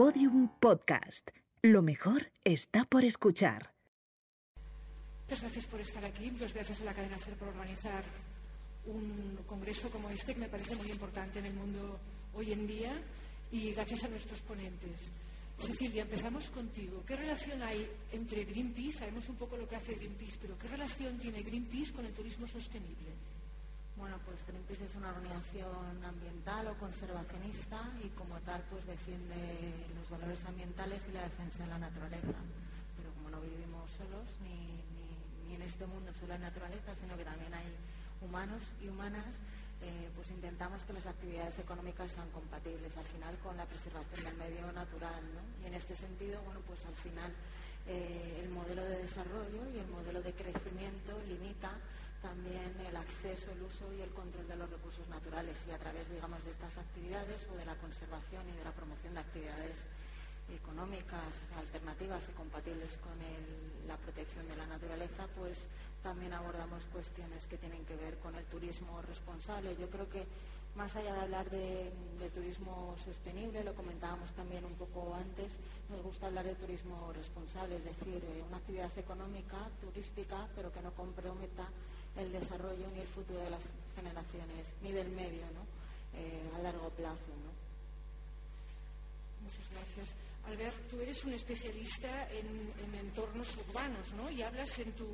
Podium Podcast. Lo mejor está por escuchar. Muchas gracias por estar aquí, muchas gracias a la cadena SER por organizar un congreso como este que me parece muy importante en el mundo hoy en día y gracias a nuestros ponentes. Cecilia, empezamos contigo. ¿Qué relación hay entre Greenpeace? Sabemos un poco lo que hace Greenpeace, pero ¿qué relación tiene Greenpeace con el turismo sostenible? Bueno, pues Greenpeace es una organización ambiental o conservacionista y como tal pues defiende los valores ambientales y la defensa de la naturaleza. Pero como no vivimos solos ni, ni, en este mundo solo hay naturaleza, sino que también hay humanos y humanas, eh, pues intentamos que las actividades económicas sean compatibles al final con la preservación del medio natural. Y en este sentido, bueno, pues al final eh, el modelo de desarrollo y el modelo de crecimiento limita también el acceso, el uso y el control de los recursos naturales y a través, digamos, de estas actividades o de la conservación y de la promoción de actividades económicas alternativas y compatibles con la protección de la naturaleza, pues también abordamos cuestiones que tienen que ver con el turismo responsable. Yo creo que más allá de hablar de, turismo sostenible, lo comentábamos también un poco antes, nos gusta hablar de turismo responsable, es decir, eh, una actividad económica, turística, pero que no comprometa el desarrollo ni el futuro de las generaciones, ni del medio. Eh, a largo plazo. Muchas gracias. Albert, tú eres un especialista en, entornos urbanos, ¿no? Y hablas en tu,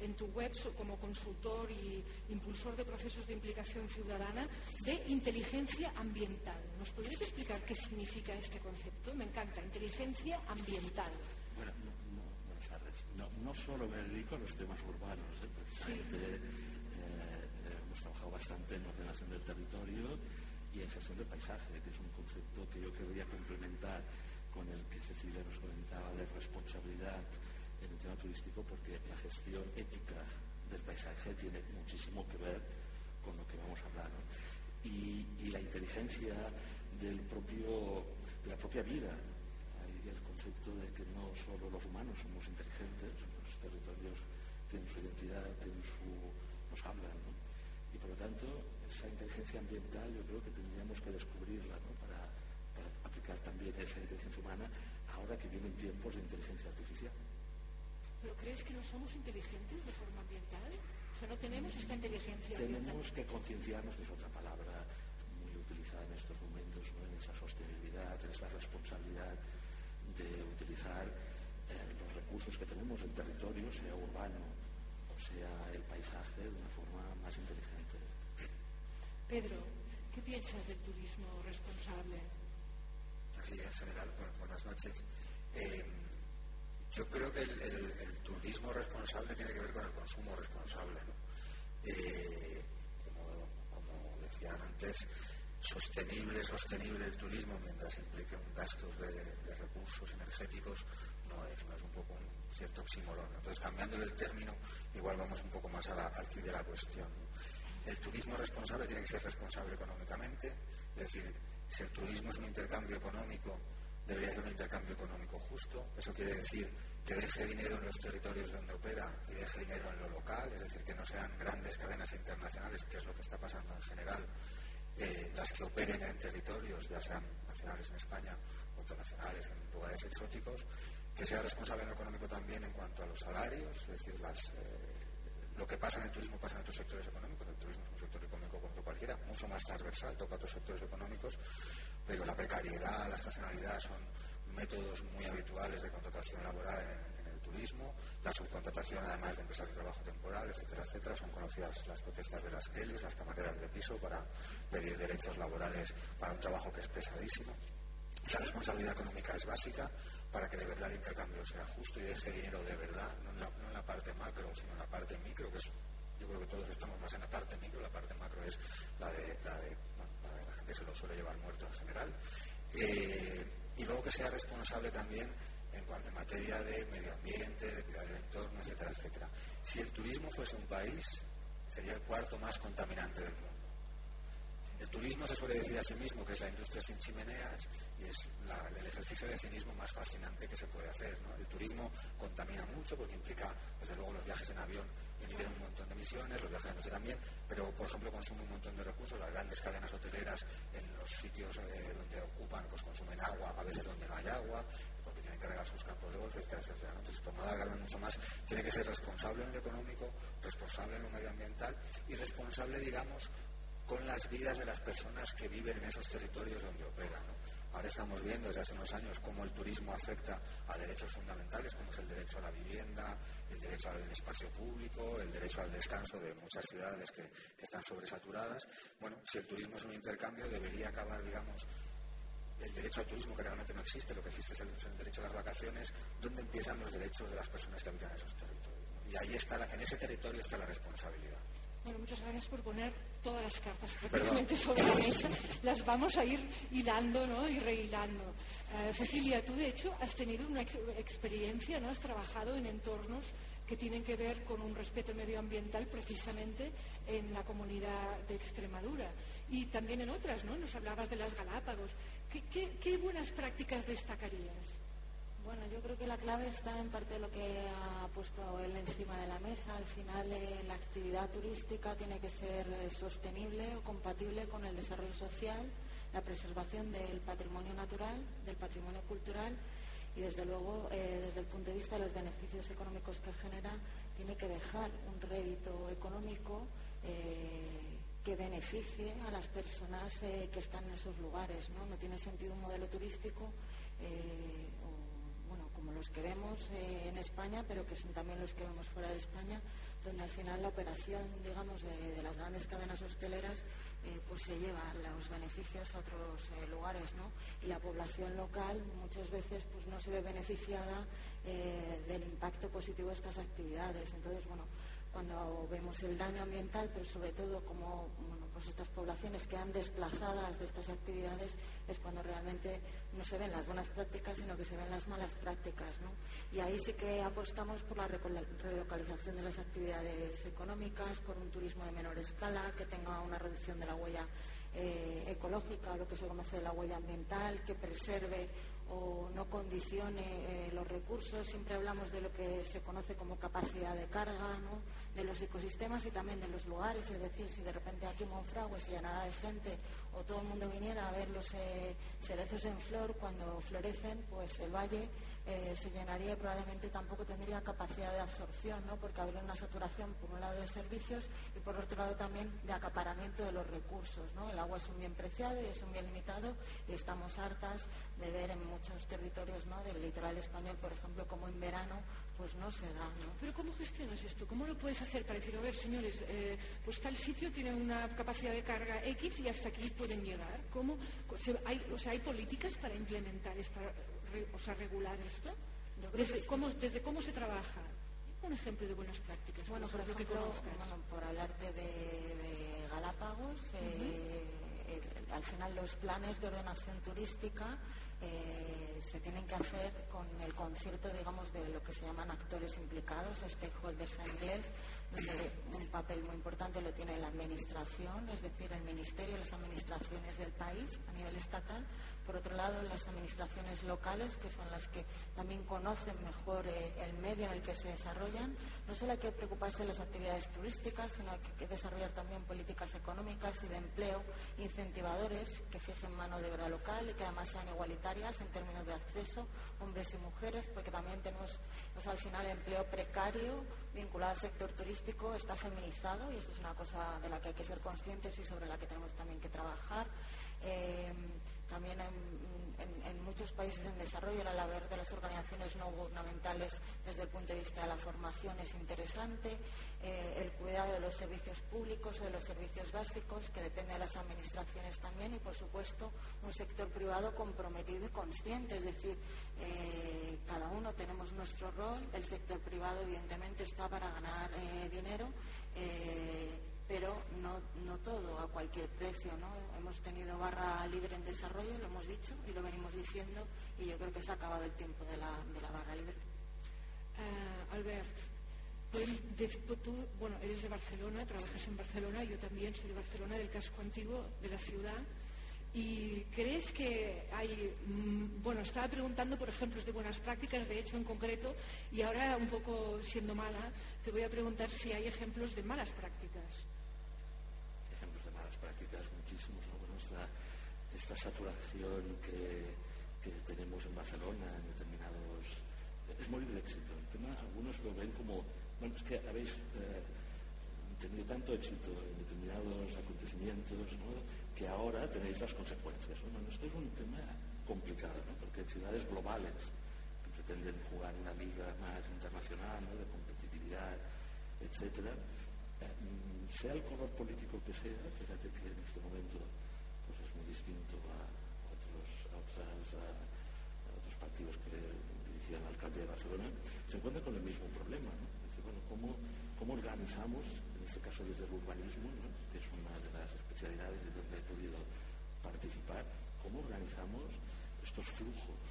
en tu web como consultor y impulsor de procesos de implicación ciudadana de inteligencia ambiental. ¿Nos podrías explicar qué significa este concepto? Me encanta, inteligencia ambiental. No. No, solo me dedico a los temas urbanos, ¿eh? hemos trabajado bastante en ordenación del territorio y en gestión del paisaje, que es un concepto que yo querría complementar con el que Cecilia nos comentaba de responsabilidad en el tema turístico, porque la gestión ética del paisaje tiene muchísimo que ver con lo que vamos a hablar. Y, la inteligencia del propio, de la propia vida. Hay el concepto de que no solo los humanos somos inteligentes, los territorios tienen su identidad, tienen su, nos hablan. Y por lo tanto, esa inteligencia ambiental yo creo que tendríamos que descubrirla para, aplicar también esa inteligencia humana ahora que vienen tiempos de inteligencia artificial. ¿Pero crees que no somos inteligentes de forma ambiental? O sea, no tenemos esta inteligencia Tenemos que concienciarnos, que es otra palabra muy utilizada en estos momentos, en esa sostenibilidad, en esta responsabilidad de utilizar eh, los tenemos en territorio, sea urbano o sea el paisaje, de una forma más inteligente. Pedro, ¿qué piensas del turismo responsable? Sí, en general, buenas noches. Eh, yo creo que el, turismo responsable tiene que ver con el consumo responsable. Eh, como, decían antes, sostenible, sostenible el turismo mientras implique un gasto de, recursos energéticos no es, no es un poco un cierto oxímoron. Entonces, cambiándole el término, igual vamos un poco más a la, de la cuestión. El turismo responsable tiene que ser responsable económicamente, es decir, si el turismo es un intercambio económico, debería ser un intercambio económico justo. Eso quiere decir que deje dinero en los territorios donde opera y deje dinero en lo local, es decir, que no sean grandes cadenas internacionales, que es lo que está pasando en general, eh, las que operen en territorios, ya sean nacionales en España o internacionales en lugares exóticos, que sea responsable en lo económico también en cuanto a los salarios, es decir, eh, lo que pasa en el turismo pasa en otros sectores económicos. El turismo es un sector económico como cualquiera, mucho más transversal, toca otros sectores económicos, pero la precariedad, la estacionalidad son métodos muy habituales de contratación laboral en, el turismo. La subcontratación, además de empresas de trabajo temporal, etcétera, etcétera, son conocidas las protestas de las Kellys, las camareras de piso, para pedir derechos laborales para un trabajo que es pesadísimo. Esa responsabilidad económica es básica para que de verdad el intercambio sea justo y deje dinero de verdad, no en la, parte macro, sino en la parte micro, que es, yo creo que todos estamos más en la parte micro, la parte macro es la de la, de, la, gente se lo suele llevar muerto en general. Eh, y luego que sea responsable también en cuanto a materia de medio ambiente, de cuidar el entorno, etcétera, etcétera. Si el turismo fuese un país, sería el cuarto más contaminante del mundo. El turismo se suele decir a sí mismo que es la industria sin chimeneas y es la, el ejercicio de cinismo más fascinante que se puede hacer. El turismo contamina mucho porque implica, desde luego, los viajes en avión emiten un montón de emisiones, los viajes en noche también, pero por ejemplo consume un montón de recursos, las grandes cadenas hoteleras en los sitios eh, donde ocupan pues consumen agua, a veces donde no hay agua, porque tienen que regar sus campos de golf, etcétera, Entonces, por no alargarme mucho más, tiene que ser responsable en lo económico, responsable en lo medioambiental y responsable, digamos, con las vidas de las personas que viven en esos territorios donde opera. Ahora estamos viendo desde hace unos años cómo el turismo afecta a derechos fundamentales, como es el derecho a la vivienda, el derecho al espacio público, el derecho al descanso de muchas ciudades que, están sobresaturadas. Bueno, si el turismo es un intercambio, debería acabar, digamos, el derecho al turismo, que realmente no existe, lo que existe es el, derecho a las vacaciones, donde empiezan los derechos de las personas que habitan esos territorios. Y ahí está, en ese territorio está la responsabilidad. Bueno, muchas gracias por poner todas las cartas prácticamente sobre la mesa. Las vamos a ir hilando ¿no? y rehilando. Eh, Cecilia, tú de hecho has tenido una experiencia, ¿no? has trabajado en entornos que tienen que ver con un respeto medioambiental precisamente en la comunidad de Extremadura y también en otras, ¿no? Nos hablabas de las Galápagos. qué buenas prácticas destacarías? Bueno, yo creo que la clave está en parte de lo que ha puesto él encima de la mesa. Al final, eh, la actividad turística tiene que ser eh, sostenible o compatible con el desarrollo social, la preservación del patrimonio natural, del patrimonio cultural y, desde luego, eh, desde el punto de vista de los beneficios económicos que genera, tiene que dejar un rédito económico que beneficie a las personas que están en esos lugares. No, tiene sentido un modelo turístico que vemos eh, en España, pero que son también los que vemos fuera de España, donde al final la operación, digamos, de, las grandes cadenas hosteleras, eh, pues se lleva los beneficios a otros eh, lugares, ¿no? Y la población local muchas veces pues no se ve beneficiada del impacto positivo de estas actividades. Entonces, bueno, cuando vemos el daño ambiental, pero sobre todo como pues estas poblaciones quedan desplazadas de estas actividades, es cuando realmente no se ven las buenas prácticas, sino que se ven las malas prácticas. Y ahí sí que apostamos por la relocalización de las actividades económicas, por un turismo de menor escala, que tenga una reducción de la huella eh, ecológica, lo que se conoce de la huella ambiental, que preserve o no condicione eh, los recursos. Siempre hablamos de lo que se conoce como capacidad de carga, de los ecosistemas y también de los lugares. Es decir, si de repente aquí Monfragüe se llenara de gente o todo el mundo viniera a ver los eh, cerezos en flor cuando florecen, pues el valle eh, se llenaría y probablemente tampoco tendría capacidad de absorción, ¿no? porque habría una saturación por un lado de servicios y por otro lado también de acaparamiento de los recursos. ¿no? El agua es un bien preciado y es un bien limitado y estamos hartas de ver en muchos territorios ¿no? del litoral español, por ejemplo, como en verano pues no se da. ¿no? Pero ¿cómo gestionas esto? ¿Cómo lo puedes hacer para decir, a ver, señores, eh, pues tal sitio tiene una capacidad de carga X y hasta aquí pueden llegar? ¿Cómo, hay, o sea, ¿Hay políticas para implementar, esta, o sea, regular esto? Desde cómo, ¿Desde cómo se trabaja? Un ejemplo de buenas prácticas. Bueno, por ejemplo, que bueno, por hablarte de, Galápagos, eh, al final los planes de ordenación turística eh, se tienen que hacer con el concierto, digamos, de lo que se llaman actores implicados, stakeholders en inglés, donde un papel muy importante lo tiene la administración, es decir, el ministerio, las administraciones del país a nivel estatal, por otro lado, las administraciones locales, que son las que también conocen mejor eh, el medio en el que se desarrollan. No solo hay que preocuparse de las actividades turísticas, sino hay que desarrollar también políticas económicas y de empleo incentivadores que fijen mano de obra local y que además sean igualitarias en términos de acceso, hombres y mujeres, porque también tenemos pues, al final empleo precario vinculado al sector turístico está feminizado y esto es una cosa de la que hay que ser conscientes y sobre la que tenemos también que trabajar. Eh, también en, muchos países en desarrollo la labor de las organizaciones no gubernamentales desde el punto de vista de la formación es interesante, eh, el cuidado de los servicios públicos o de los servicios básicos, que depende de las administraciones también, y por supuesto un sector privado comprometido y consciente, es decir, eh, cada uno tenemos nuestro rol, el sector privado evidentemente está para ganar eh, dinero pero no, no todo a cualquier precio. ¿no? Hemos tenido barra libre en desarrollo, lo hemos dicho y lo venimos diciendo, y yo creo que se ha acabado el tiempo de la, de la barra libre. Uh, Albert, tú bueno, eres de Barcelona, trabajas en Barcelona, yo también soy de Barcelona, del casco antiguo de la ciudad. ¿Y crees que hay, mm, bueno, estaba preguntando por ejemplos de buenas prácticas, de hecho en concreto, y ahora un poco siendo mala, te voy a preguntar si hay ejemplos de malas prácticas. Esta saturación que, tenemos en Barcelona en determinados es morir del éxito. El tema, algunos lo ven como, bueno, es que habéis eh, tenido tanto éxito en determinados acontecimientos que ahora tenéis las consecuencias. Bueno, esto es un tema complicado, porque ciudades globales que pretenden jugar una liga más internacional, de competitividad, etc., eh, sea el color político que sea, fíjate que en este momento pues es muy distinto a otros, otros partidos que dirigían al alcalde de Barcelona, se encuentra con el mismo problema. ¿no? bueno, ¿cómo, ¿cómo, organizamos, en este caso desde el urbanismo, que es una de las especialidades de donde he podido participar, cómo organizamos estos flujos,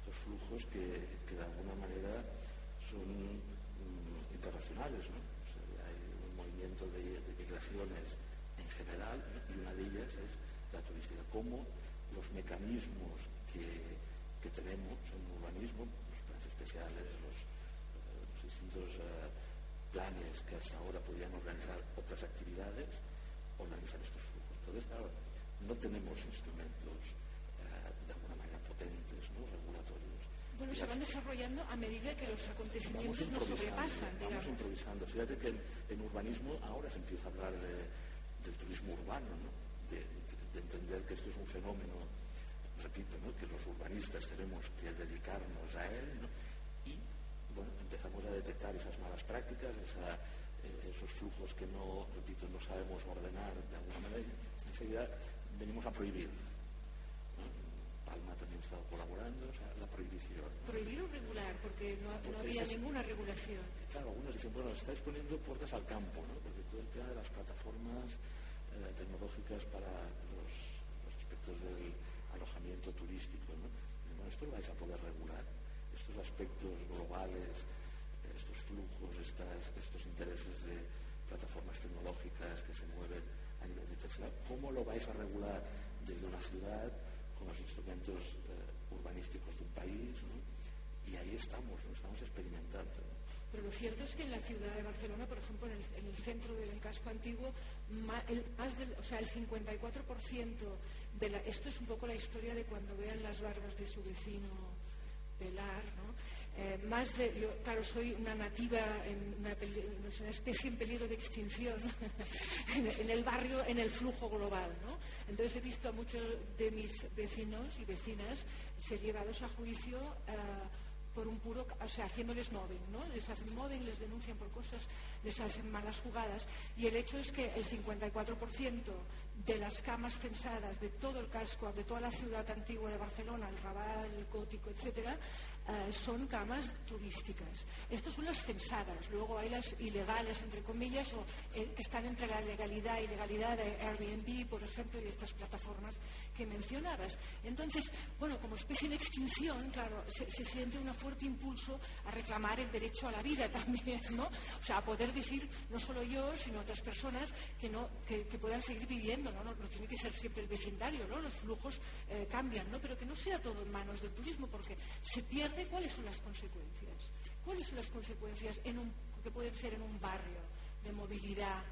estos flujos que, de alguna manera son mm, internacionales, ¿no? hay un movimiento de, migraciones en general y una de ellas es la turística. Cómo los mecanismos que, que tenemos en urbanismo, los planes especiales, los, eh, distintos uh, planes que hasta ahora podrían organizar otras actividades, organizan estos flujos. Entonces, claro, no tenemos instrumentos uh, de alguna manera potentes, ¿no? regulatorios. Bueno, se van desarrollando a medida que los acontecimientos nos sobrepasan. Digamos. Vamos improvisando. Fíjate que en, en, urbanismo ahora se empieza a hablar de, del turismo urbano, ¿no? de, de, entender que esto es un fenómeno, repito, ¿no? que los urbanistas tenemos que dedicarnos a él ¿no? y bueno, empezamos a detectar esas malas prácticas, esa, eh, esos flujos que no, repito, no sabemos ordenar de alguna manera, venimos a prohibir. Palma también ha estado colaborando, o sea, la prohibición. Prohibir o regular, porque no, porque no había esas, ninguna regulación. Claro, algunos dicen, bueno, estáis poniendo puertas al campo, ¿no? porque todo el tema de las plataformas eh, tecnológicas para los, los, aspectos del alojamiento turístico. ¿no? Bueno, esto lo vais a poder regular. Estos aspectos globales, estos flujos, estas, estos intereses de plataformas tecnológicas que se mueven a nivel internacional, ¿cómo lo vais a regular desde una ciudad con los instrumentos eh, urbanísticos de un país? Y ahí estamos, ¿no? estamos experimentando. Pero lo cierto es que en la ciudad de Barcelona, por ejemplo, en el, en el centro del casco antiguo, el, más del, o sea, el 54% de la, esto es un poco la historia de cuando vean las barbas de su vecino pelar, ¿no? Eh, más de, yo, claro, soy una nativa, en una, una, especie en peligro de extinción en, el barrio, en el flujo global, ¿no? Entonces he visto a muchos de mis vecinos y vecinas ser llevados a juicio. Eh, por un puro, o sea, haciéndoles mobbing, ¿no? Les hacen mobbing, les denuncian por cosas, les hacen malas jugadas y el hecho es que el 54% de las camas censadas de todo el casco, de toda la ciudad antigua de Barcelona, el Raval, el Gótico, etcétera, eh, son camas turísticas. Estas son las censadas. Luego hay las ilegales, entre comillas, o eh, que están entre la legalidad y ilegalidad de Airbnb, por ejemplo, y estas plataformas que mencionabas. Entonces, bueno, como especie en extinción, claro, se, siente un fuerte impulso a reclamar el derecho a la vida también, ¿no? O sea, a poder decir, no solo yo, sino otras personas que, no, que puedan seguir viviendo, ¿no? ¿no? No tiene que ser siempre el vecindario, ¿no? Los flujos eh, cambian, ¿no? Pero que no sea todo en manos del turismo, porque se pierde cuáles son las consecuencias. ¿Cuáles son las consecuencias en un, que pueden ser en un barrio de movilidad,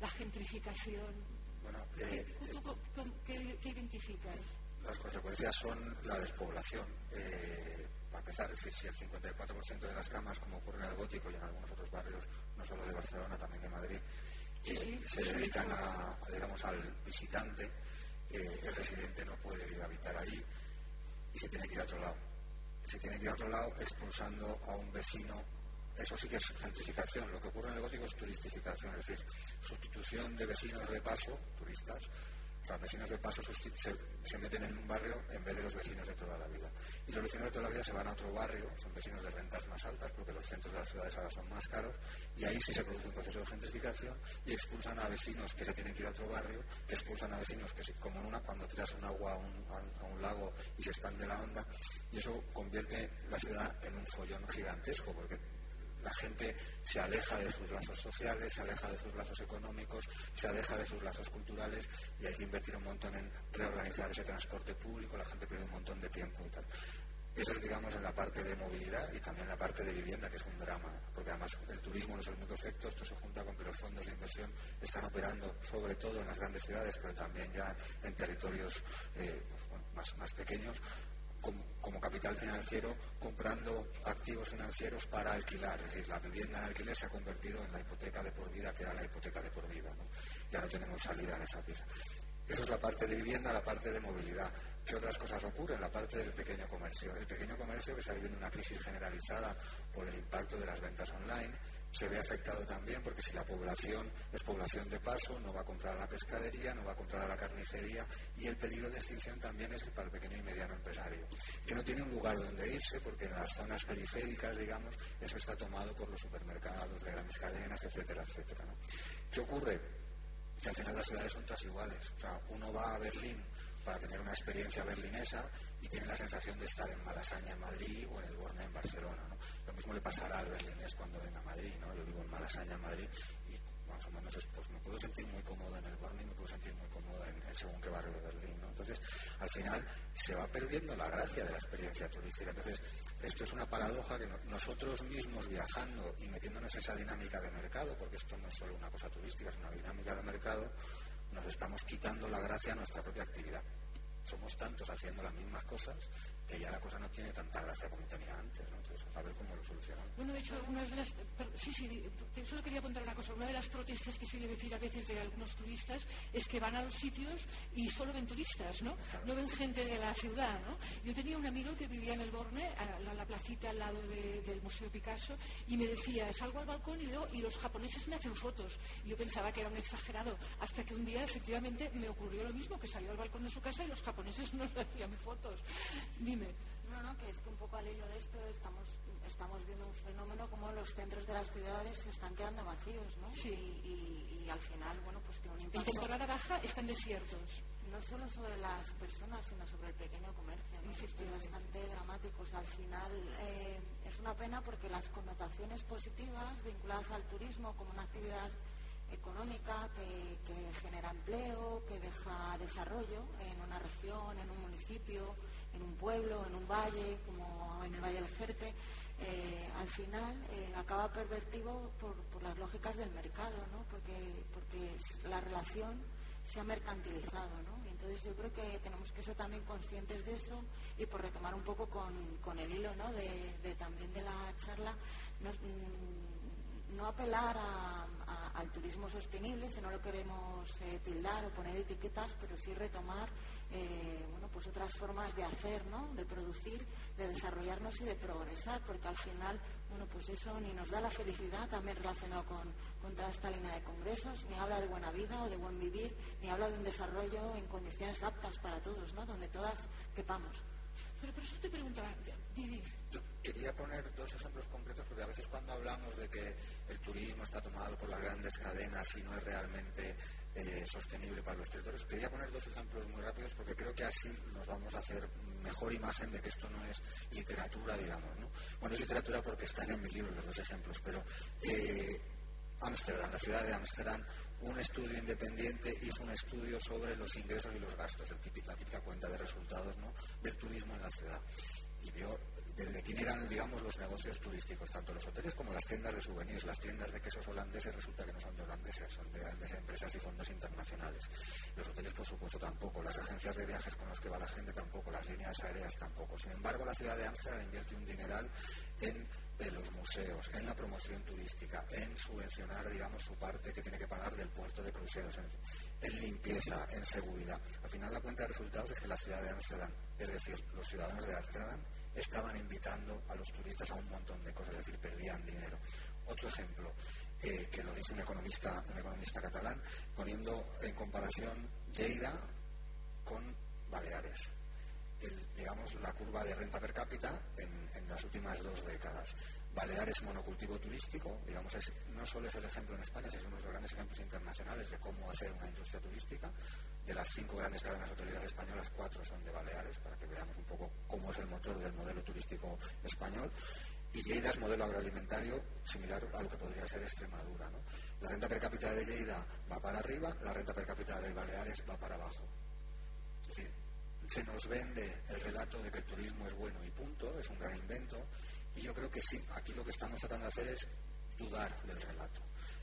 la gentrificación? Bueno, eh, ¿Qué, qué, qué, identificas? Las consecuencias son la despoblación. Eh, para empezar, es decir, si el 54% de las camas, como ocurre en el Gótico y en algunos otros barrios, no solo de Barcelona, también de Madrid, Sí, sí, se dedican a, a, digamos, al visitante, eh, el residente no puede habitar ahí y se tiene que ir a otro lado. Se tiene que ir a otro lado expulsando a un vecino. Eso sí que es gentrificación. Lo que ocurre en el gótico es turistificación, es decir, sustitución de vecinos de paso, turistas, o sea, vecinos de paso se, meten en un barrio en vez de los vecinos de toda la vida. Y los vecinos de toda la vida se van a otro barrio, son vecinos de rentas más altas porque los centros de las ciudades ahora son más caros y ahí sí se produce un proceso de gentrificación y expulsan a vecinos que se tienen que ir a otro barrio, que expulsan a vecinos que, como en una, cuando tiras un agua a un, a un lago y se expande la onda y eso convierte la ciudad en un follón gigantesco porque la gente se aleja de sus lazos sociales, se aleja de sus lazos económicos, se aleja de sus lazos culturales y hay que invertir un montón en reorganizar ese transporte público, la gente pierde un montón de tiempo y tal. Eso es, digamos, en la parte de movilidad y también la parte de vivienda, que es un drama, porque además el turismo no es el único efecto, esto se junta con que los fondos de inversión están operando sobre todo en las grandes ciudades, pero también ya en territorios eh, pues, más, más pequeños, como, capital financiero comprando activos financieros para alquilar. Es decir, la vivienda en alquiler se ha convertido en la hipoteca de por vida que era la hipoteca de por vida. Ya no tenemos salida en esa pieza. Eso es la parte de vivienda, la parte de movilidad. ¿Qué otras cosas ocurren? La parte del pequeño comercio. El pequeño comercio que está viviendo una crisis generalizada por el impacto de las ventas online se ve afectado también porque si la población es población de paso, no va a comprar a la pescadería, no va a comprar a la carnicería y el peligro de extinción también es para el pequeño y mediano empresario, que no tiene un lugar donde irse porque en las zonas periféricas, digamos, eso está tomado por los supermercados de grandes cadenas, etcétera, etcétera. ¿Qué ocurre? Que al final las ciudades son todas iguales. O sea, uno va a Berlín para tener una experiencia berlinesa y tiene la sensación de estar en Malasaña en Madrid o en el Borne en Barcelona. ¿no? Lo mismo le pasará al berlinés cuando venga a Madrid. ¿no? Yo vivo en Malasaña en Madrid y más o menos pues, me puedo sentir muy cómodo en el Borne y me puedo sentir muy cómodo en, según qué barrio de Berlín. ¿no? Entonces, al final se va perdiendo la gracia de la experiencia turística. Entonces, esto es una paradoja que nosotros mismos viajando y metiéndonos en esa dinámica de mercado, porque esto no es solo una cosa turística, es una dinámica de mercado, nos estamos quitando la gracia a nuestra propia actividad. Somos tantos haciendo las mismas cosas que ya la cosa no tiene tanta gracia como tenía antes. ¿no? Entonces, a ver cómo lo solucionamos. Bueno, de hecho, una de las. Sí, sí, solo quería apuntar una cosa. Una de las protestas que se oye decir a veces de algunos turistas es que van a los sitios y solo ven turistas, ¿no? No ven gente de la ciudad, ¿no? Yo tenía un amigo que vivía en el Borne, a la, placita al lado del Museo Picasso, y me decía: salgo al balcón y, y los japoneses me hacen fotos. Y yo pensaba que era un exagerado, hasta que un día efectivamente me ocurrió lo mismo, que salió al balcón de su casa y los japoneses nos hacían fotos. Dime. No, no, que es que un poco al hilo de esto estamos estamos viendo un fenómeno como los centros de las ciudades se están quedando vacíos, ¿no? Sí. Y, al final, bueno, pues tiene un impacto. En temporada baja están desiertos. No solo sobre las personas, sino sobre el pequeño comercio. ¿no? Es bastante dramático. al final eh, es una pena porque las connotaciones positivas vinculadas al turismo como una actividad económica que, que genera empleo, que deja desarrollo en una región, en un municipio, en un pueblo, en un valle, como en el Valle del Jerte, eh, al final eh, acaba pervertido por, las lógicas del mercado, ¿no? porque, porque la relación se ha mercantilizado. ¿no? entonces yo creo que tenemos que ser también conscientes de eso y por retomar un poco con, el hilo ¿no? de, también de la charla, mm, no apelar al turismo sostenible, si no lo queremos eh, tildar o poner etiquetas, pero sí retomar eh, bueno, pues otras formas de hacer, ¿no? de producir, de desarrollarnos y de progresar, porque al final, bueno, pues eso ni nos da la felicidad, también relacionado con, toda esta línea de congresos, ni habla de buena vida o de buen vivir, ni habla de un desarrollo en condiciones aptas para todos, ¿no? donde todas quepamos. Pero por eso te preguntaba. Quería poner dos ejemplos concretos, porque a veces cuando hablamos de que el turismo está tomado por las grandes cadenas y no es realmente eh, sostenible para los territorios. Quería poner dos ejemplos muy rápidos porque creo que así nos vamos a hacer mejor imagen de que esto no es literatura, digamos. ¿no? Bueno, es literatura porque están en mi libro los dos ejemplos, pero eh, Ámsterdam, la ciudad de Ámsterdam, un estudio independiente hizo un estudio sobre los ingresos y los gastos, el la típica cuenta de resultados ¿no? del turismo en la ciudad. Y vio de, quién eran, digamos, los negocios turísticos, tanto los hoteles como las tiendas de souvenirs. Las tiendas de quesos holandeses resulta que no son de holandeses, son de grandes empresas y fondos internacionales. Los hoteles, por supuesto, tampoco. Las agencias de viajes con las que va la gente tampoco. Las líneas aéreas tampoco. Sin embargo, la ciudad de Ámsterdam invierte un dineral en los museos, en la promoción turística, en subvencionar, digamos, su parte que tiene que pagar del puerto de cruceros, en, en limpieza, en seguridad. Al final, la cuenta de resultados es que la ciudad de Ámsterdam, es decir, los ciudadanos de Ámsterdam, estaban invitando a los turistas a un montón de cosas, es decir, perdían dinero. Otro ejemplo, eh, que lo dice un economista, un economista catalán, poniendo en comparación Lleida con Baleares. digamos, la curva de renta per cápita en, en, las últimas dos décadas. Baleares monocultivo turístico, digamos, es, no solo es el ejemplo en España, es uno de los grandes ejemplos internacionales de cómo hacer una industria turística. De las cinco grandes cadenas hoteleras españolas, cuatro son de Baleares, para que veamos un poco cómo es el motor del modelo turístico español. Y Lleida es modelo agroalimentario similar a lo que podría ser Extremadura. La renta per cápita de Lleida va para arriba, la renta per cápita de Baleares va para abajo. Es decir, se nos vende el relato de que el turismo es bueno y punto, es un gran invento. Y yo creo que sí, aquí lo que estamos tratando de hacer es dudar del relato.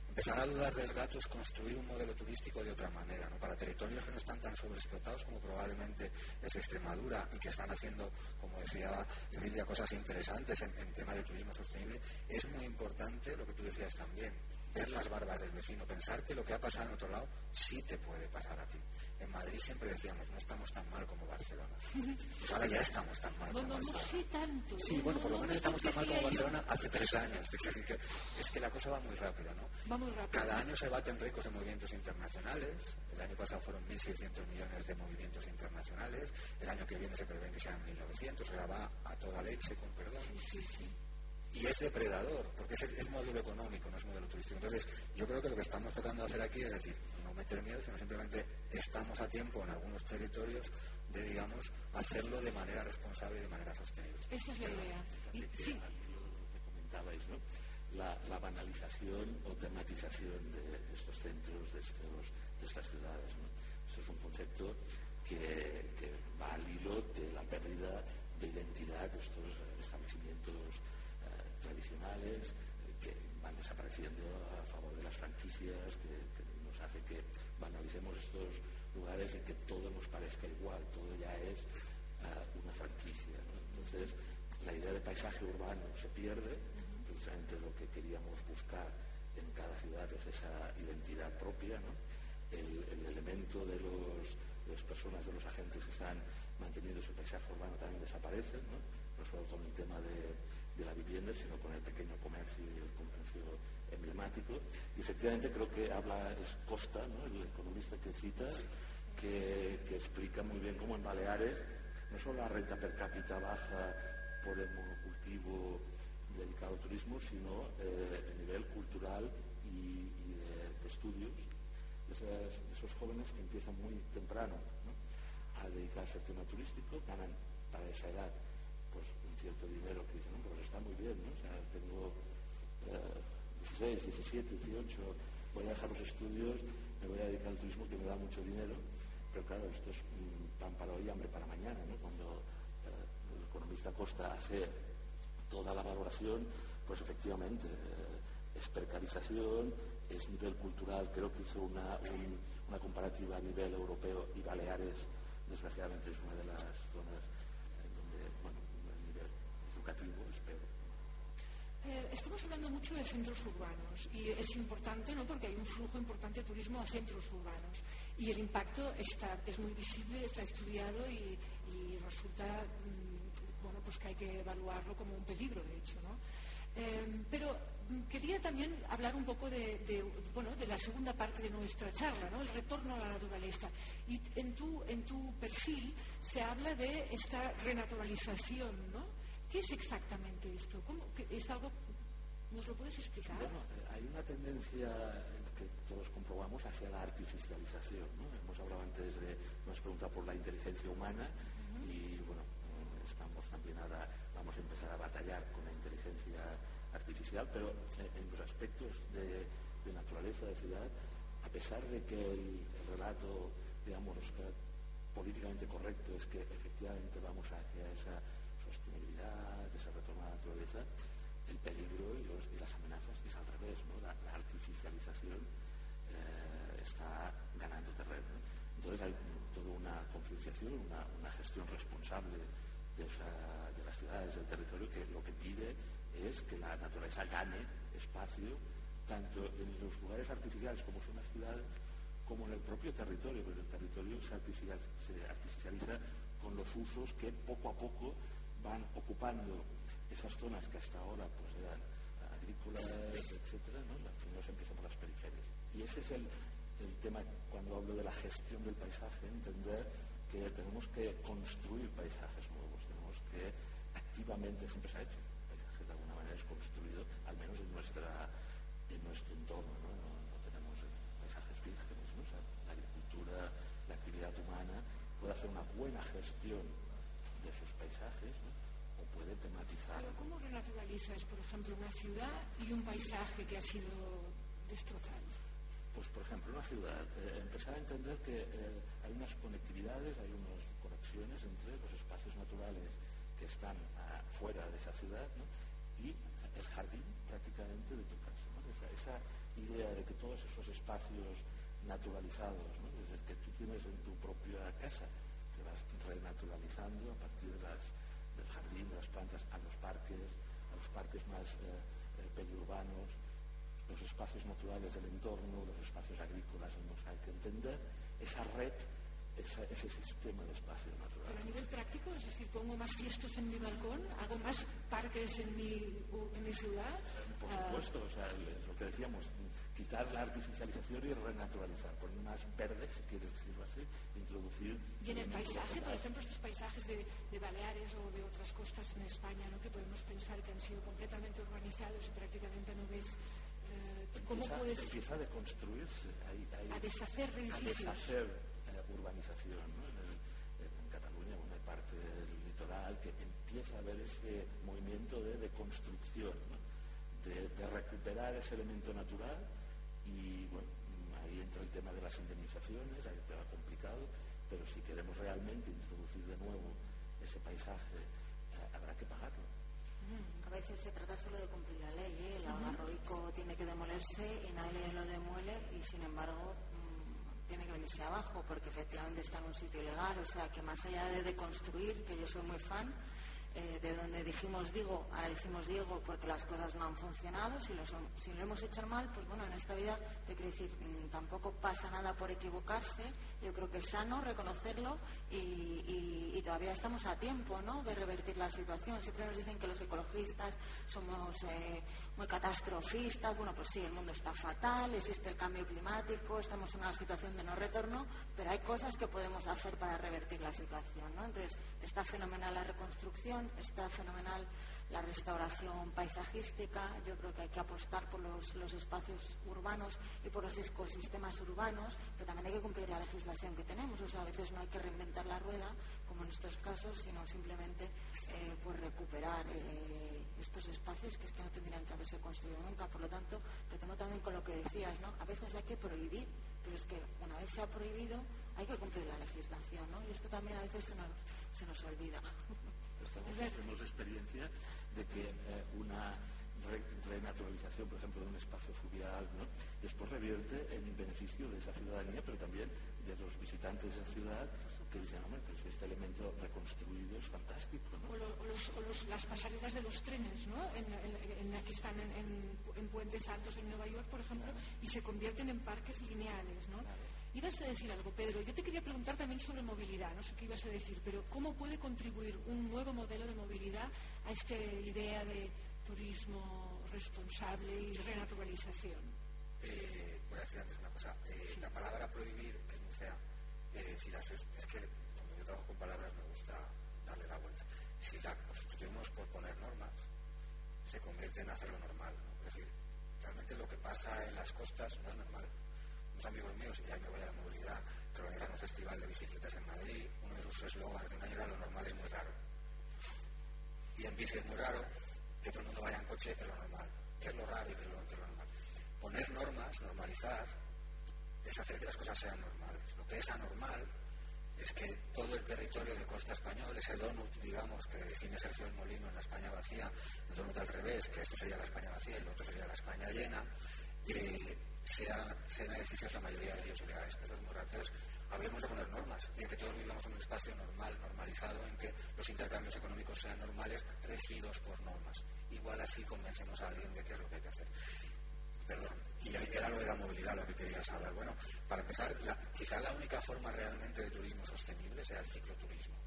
empezar a dudar del gato es construir un modelo turístico de otra manera, ¿no? para territorios que no están tan sobreexplotados como probablemente es Extremadura y que están haciendo, como decía Cecilia, cosas interesantes en, en tema de turismo sostenible, es muy importante lo que tú decías también, ver las barbas del vecino, pensar que lo que ha pasado en otro lado sí te puede pasar a ti. En Madrid siempre decíamos, no estamos tan mal como Barcelona. Pues ahora ya estamos tan mal como Barcelona. No sé tanto. Sí, bueno, por lo menos estamos tan mal como Barcelona hace tres años. Es decir, que, es que la cosa va muy rápida, ¿no? Rápido. Cada año se baten récords de movimientos internacionales. El año pasado fueron 1.600 millones de movimientos internacionales. El año que viene se prevé que sean 1.900. O sea, va a toda leche, con perdón. Y es depredador, porque es, es, modelo económico, no es modelo turístico. Entonces, yo creo que lo que estamos tratando de hacer aquí es decir, no meter miedo, sino simplemente estamos a tiempo en algunos territorios de, digamos, hacerlo de manera responsable y de manera sostenible. Esa es la idea. Y, sí. Lo que comentabais, ¿no? La, la, banalización o tematización de estos centros, de, estos, de estas ciudades. ¿no? Eso es un concepto que, que va al hilo de la pérdida de identidad de estos que van desapareciendo a favor de las franquicias, que, que, nos hace que banalicemos estos lugares y que todo nos parezca igual, todo ya es uh, una franquicia. ¿no? Entonces, la idea de paisaje urbano se pierde, precisamente lo que queríamos buscar en cada ciudad es esa identidad propia, ¿no? el, el, elemento de, los, de las personas, de los agentes que están manteniendo ese paisaje urbano también desaparece, ¿no? no solo con el tema de de la vivienda, sino con el pequeño comercio y el comercio emblemático. Y efectivamente creo que habla es Costa, ¿no? el economista que cita, que, que, explica muy bien cómo en Baleares no solo la renta per cápita baja por el monocultivo dedicado al turismo, sino eh, el nivel cultural y, y de, de, estudios de, esas, de, esos jóvenes que empiezan muy temprano ¿no? a dedicarse al tema turístico, ganan para esa edad pues un cierto dinero que dicen, pues está muy bien, ¿no? O sea, tengo eh, 16, 17, 18, voy a dejar los estudios, me voy a dedicar al turismo que me da mucho dinero, pero claro, esto es pan para hoy y hambre para mañana, ¿no? Cuando eh, el economista Costa hace toda la valoración, pues efectivamente eh, es precarización, es nivel cultural, creo que hizo una, un, una comparativa a nivel europeo y Baleares, desgraciadamente, es una de las zonas Eh, estamos hablando mucho de centros urbanos y es importante, ¿no? Porque hay un flujo importante de turismo a centros urbanos y el impacto está, es muy visible, está estudiado y, resulta, mmm, bueno, pues que hay que evaluarlo como un peligro, de hecho, ¿no? Eh, pero quería también hablar un poco de, de, bueno, de la segunda parte de nuestra charla, ¿no? el retorno a la naturaleza. Y en tu, en tu perfil se habla de esta renaturalización, ¿no? ¿Qué es exactamente esto? ¿Cómo, ¿Es algo, ¿Nos lo puedes explicar? Bueno, eh, hay una tendencia que todos comprobamos hacia la artificialización. ¿no? Hemos hablado antes de, nos pregunta por la inteligencia humana uh -huh. y bueno, eh, estamos también ahora, vamos a empezar a batallar con la inteligencia artificial, pero eh, en los aspectos de, de, naturaleza de ciudad, a pesar de que el, el relato, digamos, políticamente correcto es que efectivamente vamos hacia esa de ese retorno a la naturaleza, el peligro y, las amenazas es al revés, la, artificialización eh, está ganando terreno. Entonces hay toda una concienciación, una, gestión responsable de, de, las ciudades, del territorio, que lo que pide es que la naturaleza gane espacio tanto en los lugares artificiales como son las ciudades, como en el propio territorio, porque el territorio se artificializa con los usos que poco a poco van ocupando esas zonas que hasta ahora pues, eran agrícolas, etcétera, ¿no? primero se empieza por las periferias. Y ese es el, el tema cuando hablo de la gestión del paisaje, entender que tenemos que construir paisajes nuevos, tenemos que activamente, siempre se ha hecho, el paisaje de alguna manera es construido, al menos en, nuestra, en nuestro entorno, ¿no? No, no tenemos paisajes vírgenes, ¿no? o sea, la agricultura, la actividad humana puede hacer una buena gestión de esos paisajes ¿no? o puede tematizar. Pero ¿cómo renaturalizas, por ejemplo, una ciudad y un paisaje que ha sido destrozado? Pues, por ejemplo, una ciudad, eh, empezar a entender que eh, hay unas conectividades, hay unas conexiones entre los espacios naturales que están uh, fuera de esa ciudad ¿no? y el jardín prácticamente de tu casa. ¿no? Esa, idea de que todos esos espacios naturalizados, desde el que tú tienes en tu propia casa, que vas renaturalizando a partir del jardín, de las plantas, a los parques, a los parques más eh, eh, periurbanos, los espacios naturales del entorno, los espacios agrícolas que hay que entender esa red ese sistema de espacio natural. Pero a nivel práctico, es decir, pongo más fiestos en mi balcón, hago más parques en mi, en mi ciudad. Por supuesto, o sea, lo que decíamos, quitar la artificialización y renaturalizar, poner más verde, si quieres decirlo así, introducir... Y en el paisaje, por ejemplo, estos paisajes de, de, Baleares o de otras costas en España, ¿no? que podemos pensar que han sido completamente urbanizados y prácticamente no ves... Eh, ¿Cómo empieza, puedes...? Empieza a deconstruirse. Hay, hay, a deshacer de edificios. A deshacer urbanización. ¿no? En, el, en, Cataluña, una parte del litoral, que empieza a haber ese movimiento de deconstrucción, ¿no? de, de, recuperar ese elemento natural y bueno, ahí entra el tema de las indemnizaciones, hay un tema complicado, pero si queremos realmente introducir de nuevo ese paisaje, eh, habrá que pagarlo. A veces se trata solo de cumplir la ley, ¿eh? el agarroico tiene que demolerse y nadie lo demuele y sin embargo tiene que venirse abajo porque efectivamente está en un sitio ilegal, o sea que más allá de deconstruir, que yo soy muy fan, eh, de donde dijimos digo, ahora decimos Diego porque las cosas no han funcionado, si lo, son, si lo hemos hecho mal, pues bueno, en esta vida te quiero decir, mmm, tampoco pasa nada por equivocarse, yo creo que es sano reconocerlo y, y, y, todavía estamos a tiempo ¿no? de revertir la situación. Siempre nos dicen que los ecologistas somos eh, muy catastrofistas, bueno, pues sí, el mundo está fatal, existe el cambio climático, estamos en una situación de no retorno, pero hay cosas que podemos hacer para revertir la situación, ¿no? Entonces, está fenomenal la reconstrucción, está fenomenal la restauración paisajística, yo creo que hay que apostar por los, los, espacios urbanos y por los ecosistemas urbanos, pero también hay que cumplir la legislación que tenemos, o sea, a veces no hay que reinventar la rueda, como en estos casos, sino simplemente eh, pues recuperar eh, estos espacios que es que no tendrían que haberse construido nunca. Por lo tanto, retomo también con lo que decías, ¿no? A veces hay que prohibir, pero es que una vez se ha prohibido, hay que cumplir la legislación, ¿no? Y esto también a veces se nos, se nos olvida. Estamos, tenemos experiencia de que eh, una re renaturalización, por ejemplo, de un espacio fluvial, ¿no? después revierte en beneficio de esa ciudadanía, pero también de los visitantes de esa ciudad que dicen, hombre, pues este elemento reconstruido es fantástico. ¿no? O, lo, o, los, o los, las pasarelas de los trenes, ¿no? En, en, en la que están en, en, Puentes Altos en Nueva York, por ejemplo, claro. y se convierten en parques lineales, ¿no? Claro. Ibas a decir algo, Pedro. Yo te quería preguntar también sobre movilidad. No sé qué ibas a decir, pero ¿cómo puede contribuir un nuevo modelo de movilidad a esta idea de turismo responsable y renaturalización? Eh, voy a decir antes una cosa. Eh, sí. La palabra prohibir, que es muy fea, eh, si es, que como yo trabajo con palabras me gusta darle la vuelta. Si la sustituimos por poner normas, se convierte en hacerlo normal. ¿no? Es decir, realmente lo que pasa en las costas no es normal amigos míos, y ahí me voy a la movilidad, que organizan un festival de bicicletas en Madrid, uno de sus eslogans de año lo normal es muy raro. Y en bici es muy raro, que todo el mundo vaya en coche es lo normal. ¿Qué es lo raro y qué es lo, qué es lo normal? Poner normas, normalizar, es hacer que las cosas sean normales. Lo que es que todo el territorio de costa español, ese donut, digamos, que define Sergio el Molino en la España vacía, el donut al revés, que esto sería la España vacía y lo otro sería la España llena, eh, sea, sean edificios la mayoría de ellos ilegales. Eso es muy rápido. Hablemos de poner normas y de que todos vivamos en un espacio normal, normalizado, en que los intercambios económicos sean normales, regidos por normas. Igual así convencemos a alguien de qué es lo que hay que hacer. Perdón, y era lo de la movilidad lo que querías hablar. Bueno, para empezar, la, quizá la única forma realmente de turismo sostenible sea el cicloturismo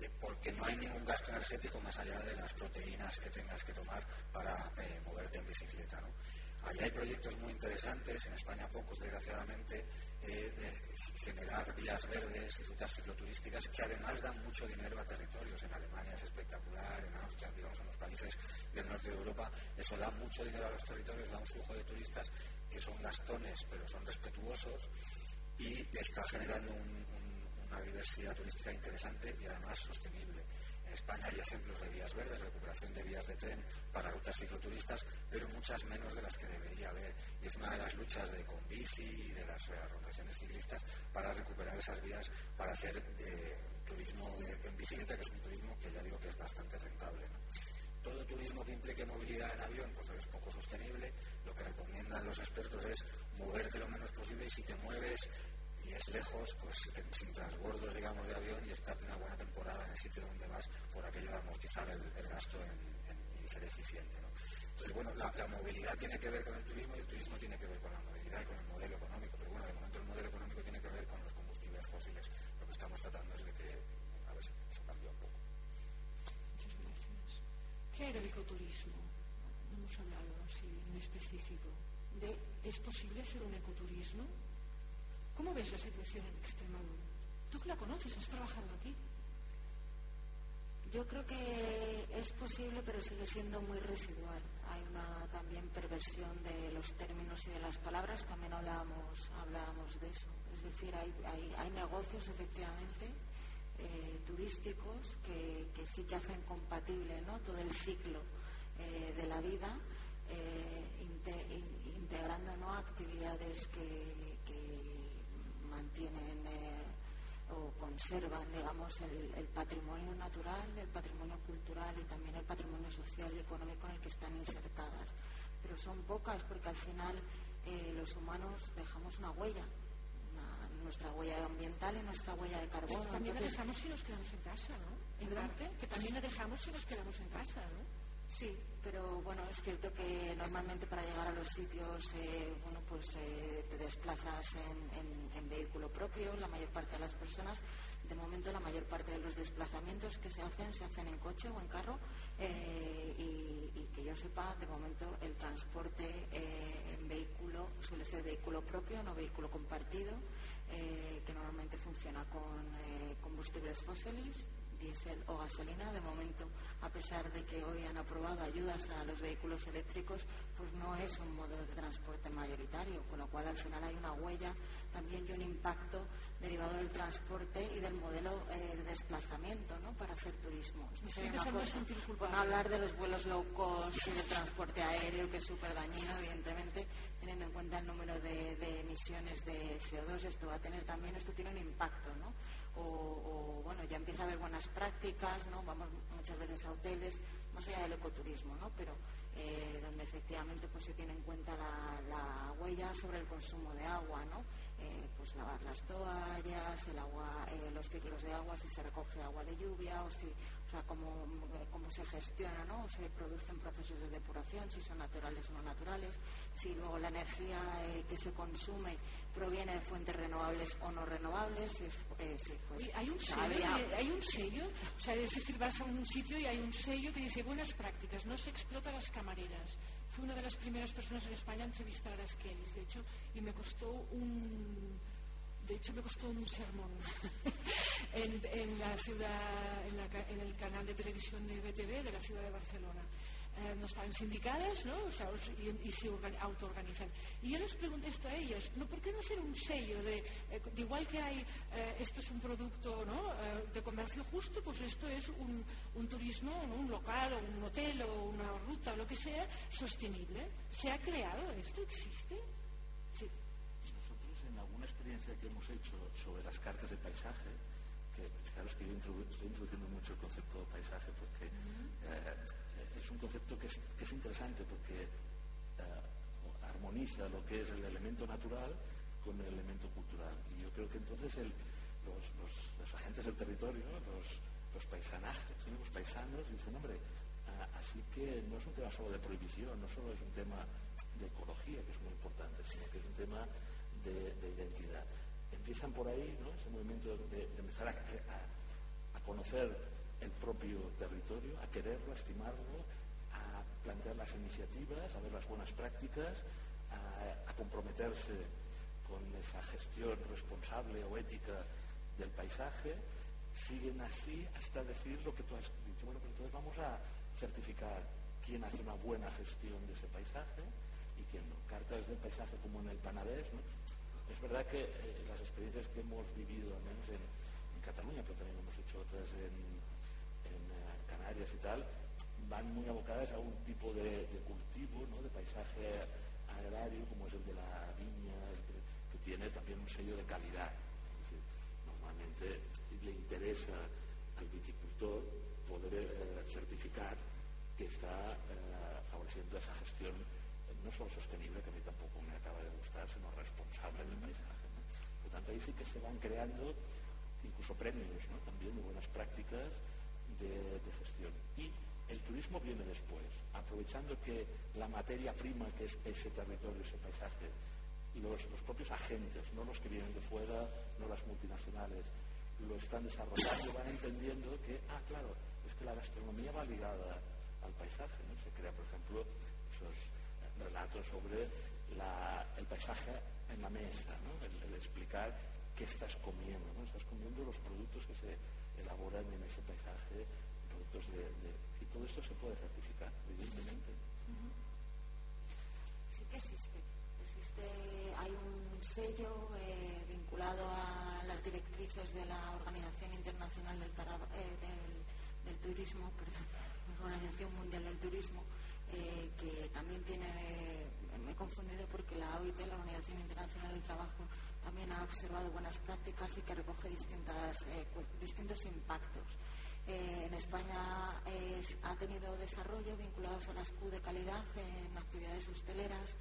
eh, porque no hay ningún gasto energético más allá de las proteínas que tengas que tomar para eh, moverte en bicicleta. ¿no? Ahí hay proyectos muy interesantes, en España pocos, desgraciadamente, eh, vías verdes y rutas cicloturísticas que además dan mucho dinero a territorios. En Alemania es espectacular, en Austria, digamos, en los países del norte de Europa, eso da mucho dinero a los territorios, da un flujo de turistas que son gastones, pero son respetuosos y está generando un, un, una diversidad turística interesante y además sostenible. España hay ejemplos de vías verdes, recuperación de vías de tren para rutas cicloturistas, pero muchas menos de las que debería haber. Y es una de las luchas de Conbici y de las organizaciones ciclistas para recuperar esas vías, para hacer eh, turismo de, en bicicleta, que es un turismo que ya digo que es bastante rentable. todo turismo que implique movilidad en avión pues es poco sostenible. Lo que recomiendan los expertos es moverte lo menos posible y si te mueves y es lejos, pues sin transbordos, digamos, de avión y estarte una buena temporada en el sitio donde vas por aquello de amortizar el, gasto en, ser eficiente. Entonces, bueno, la, movilidad tiene que ver con el turismo y el turismo tiene que ver con la movilidad y con el modelo económico. Pero bueno, de momento el modelo económico tiene que ver con los combustibles fósiles. Lo que estamos tratando es de que, a ver si eso cambia un poco. Muchas gracias. ¿Qué hay del ecoturismo? No hemos hablado así en específico. De, ¿Es posible hacer un ecoturismo? ¿Cómo ves la situación en Extremadura? Tú que la conoces, has trabajado aquí. Yo creo que es posible, pero sigue siendo muy residual. Hay una también perversión de los términos y de las palabras, también hablábamos, hablábamos de eso. Es decir, hay, hay, negocios efectivamente eh, turísticos que, sí que hacen compatible ¿no? todo el ciclo eh, de la vida, eh, integrando ¿no? actividades que, mantienen o conservan, digamos, el, patrimonio natural, el patrimonio cultural y también el patrimonio social y económico en el que están insertadas. Pero son pocas porque al final eh, los humanos dejamos una huella, nuestra huella ambiental y nuestra huella de carbono. también la dejamos si nos quedamos en casa, ¿no? En parte, que también la dejamos si nos quedamos en casa, ¿no? Sí, pero bueno, es cierto que normalmente para llegar a los sitios, eh, bueno, pues eh, te desplazas en, vehículo propio, la mayor parte de las personas. De momento, la mayor parte de los desplazamientos que se hacen se hacen en coche o en carro eh, y, que yo sepa, de momento el transporte en vehículo suele ser vehículo propio, no vehículo compartido, que normalmente funciona con combustibles fósiles diésel o gasolina. De momento, a pesar de que hoy han aprobado ayudas a los vehículos eléctricos, pues no es un modo de transporte mayoritario, con lo cual al final hay una huella también y un impacto derivado del transporte y del modelo eh, de desplazamiento ¿no? para hacer turismo. Con hablar de los vuelos low cost y de transporte aéreo, que es súper dañino, evidentemente, teniendo en cuenta el número de, de, emisiones de CO2, esto va a tener también, esto tiene un impacto, ¿no? O, bueno, ya empieza a haber buenas prácticas, ¿no? Vamos muchas veces a hoteles, más allá del ecoturismo, ¿no? Pero eh, donde efectivamente pues se tiene en cuenta la, huella sobre el consumo de agua, ¿no? Eh, pues lavar las toallas, el agua, eh, los ciclos de agua, si se recoge agua de lluvia o si, o sea, cómo, cómo se gestiona, ¿no? Se producen procesos de depuración, si son naturales o no naturales, si luego la energía que se consume proviene de fuentes renovables o no renovables. Eh, pues, hay, un sello, hay un sello, o sea, es decir, vas a un sitio y hay un sello que dice buenas prácticas, no se explota las camareras. Fui una de las primeras personas en España a entrevistar a las Kellys, de hecho, y me costó un de hecho me costó un sermón en, la ciudad, en, en, el canal de televisión de BTV de la ciudad de Barcelona. Eh, no estaban sindicadas ¿no? O sea, y, se autoorganizan. Y yo les pregunté esto a ellas, ¿no? ¿por qué no hacer un sello de, eh, igual que hay, eh, esto es un producto ¿no? de comercio justo, pues esto es un, turismo, un local o un hotel o una ruta o lo que sea, sostenible? ¿Se ha creado esto? ¿Existe? Sí. Nosotros en alguna experiencia que hemos hecho sobre las cartas de paisaje, que claro es que yo estoy introduciendo mucho el concepto de paisaje porque un concepto que es, interesante porque eh, armoniza lo que es el elemento natural con el elemento cultural. Y yo creo que entonces los, agentes del territorio, los, los paisanajes, los paisanos, dicen, hombre, así que no es un tema solo de prohibición, no solo es un tema de ecología, que es muy importante, sino que es un tema de, identidad. Empiezan por ahí, ¿no? ese movimiento de, empezar a, a conocer el propio territorio, a quererlo, a estimarlo, plantear las iniciativas, a ver las buenas prácticas, a, comprometerse con esa gestión responsable o ética del paisaje, siguen así hasta decir lo que tú has dicho. Bueno, pues entonces vamos a certificar quién hace una buena gestión de ese paisaje y quién no. Cartas del paisaje como en el Panadés, ¿no? Es verdad que eh, las experiencias que hemos vivido, al menos en, Cataluña, pero también hemos hecho otras en, eh, Canarias y tal, van muy abocadas a un tipo de, cultivo, ¿no? de paisaje agrario, como es el de la viña, que, tiene también un sello de calidad. normalmente le interesa al viticultor poder eh, certificar que está favoreciendo esa gestión no solo sostenible, que tampoco me acaba de gustar, sino responsable del paisaje. Sí que se van creando incluso premios también de buenas prácticas de, gestión. Y el turismo viene después, aprovechando que la materia prima que es ese territorio, ese paisaje, los, los propios agentes, no los que vienen de fuera, no las multinacionales, lo están desarrollando, van entendiendo que, ah, claro, es que la gastronomía va ligada al paisaje. Se crea, por ejemplo, esos relatos sobre el paisaje en la mesa, ¿no? el, explicar qué estás comiendo. ¿no? Estás comiendo los productos que se elaboran en ese paisaje, productos de, y todo esto se puede certificar, evidentemente. Sí que existe. Existe, hay un sello eh, vinculado a las directrices de la Organización Internacional del, eh, del, del Turismo, perdón, Organización Mundial del Turismo, eh, que también tiene, me he confundido porque la OIT, la Organización Internacional del Trabajo, también ha observado buenas prácticas y que recoge distintas, eh, distintos impactos. Eh, en España ha tenido desarrollo vinculados a las Q de calidad en actividades hosteleras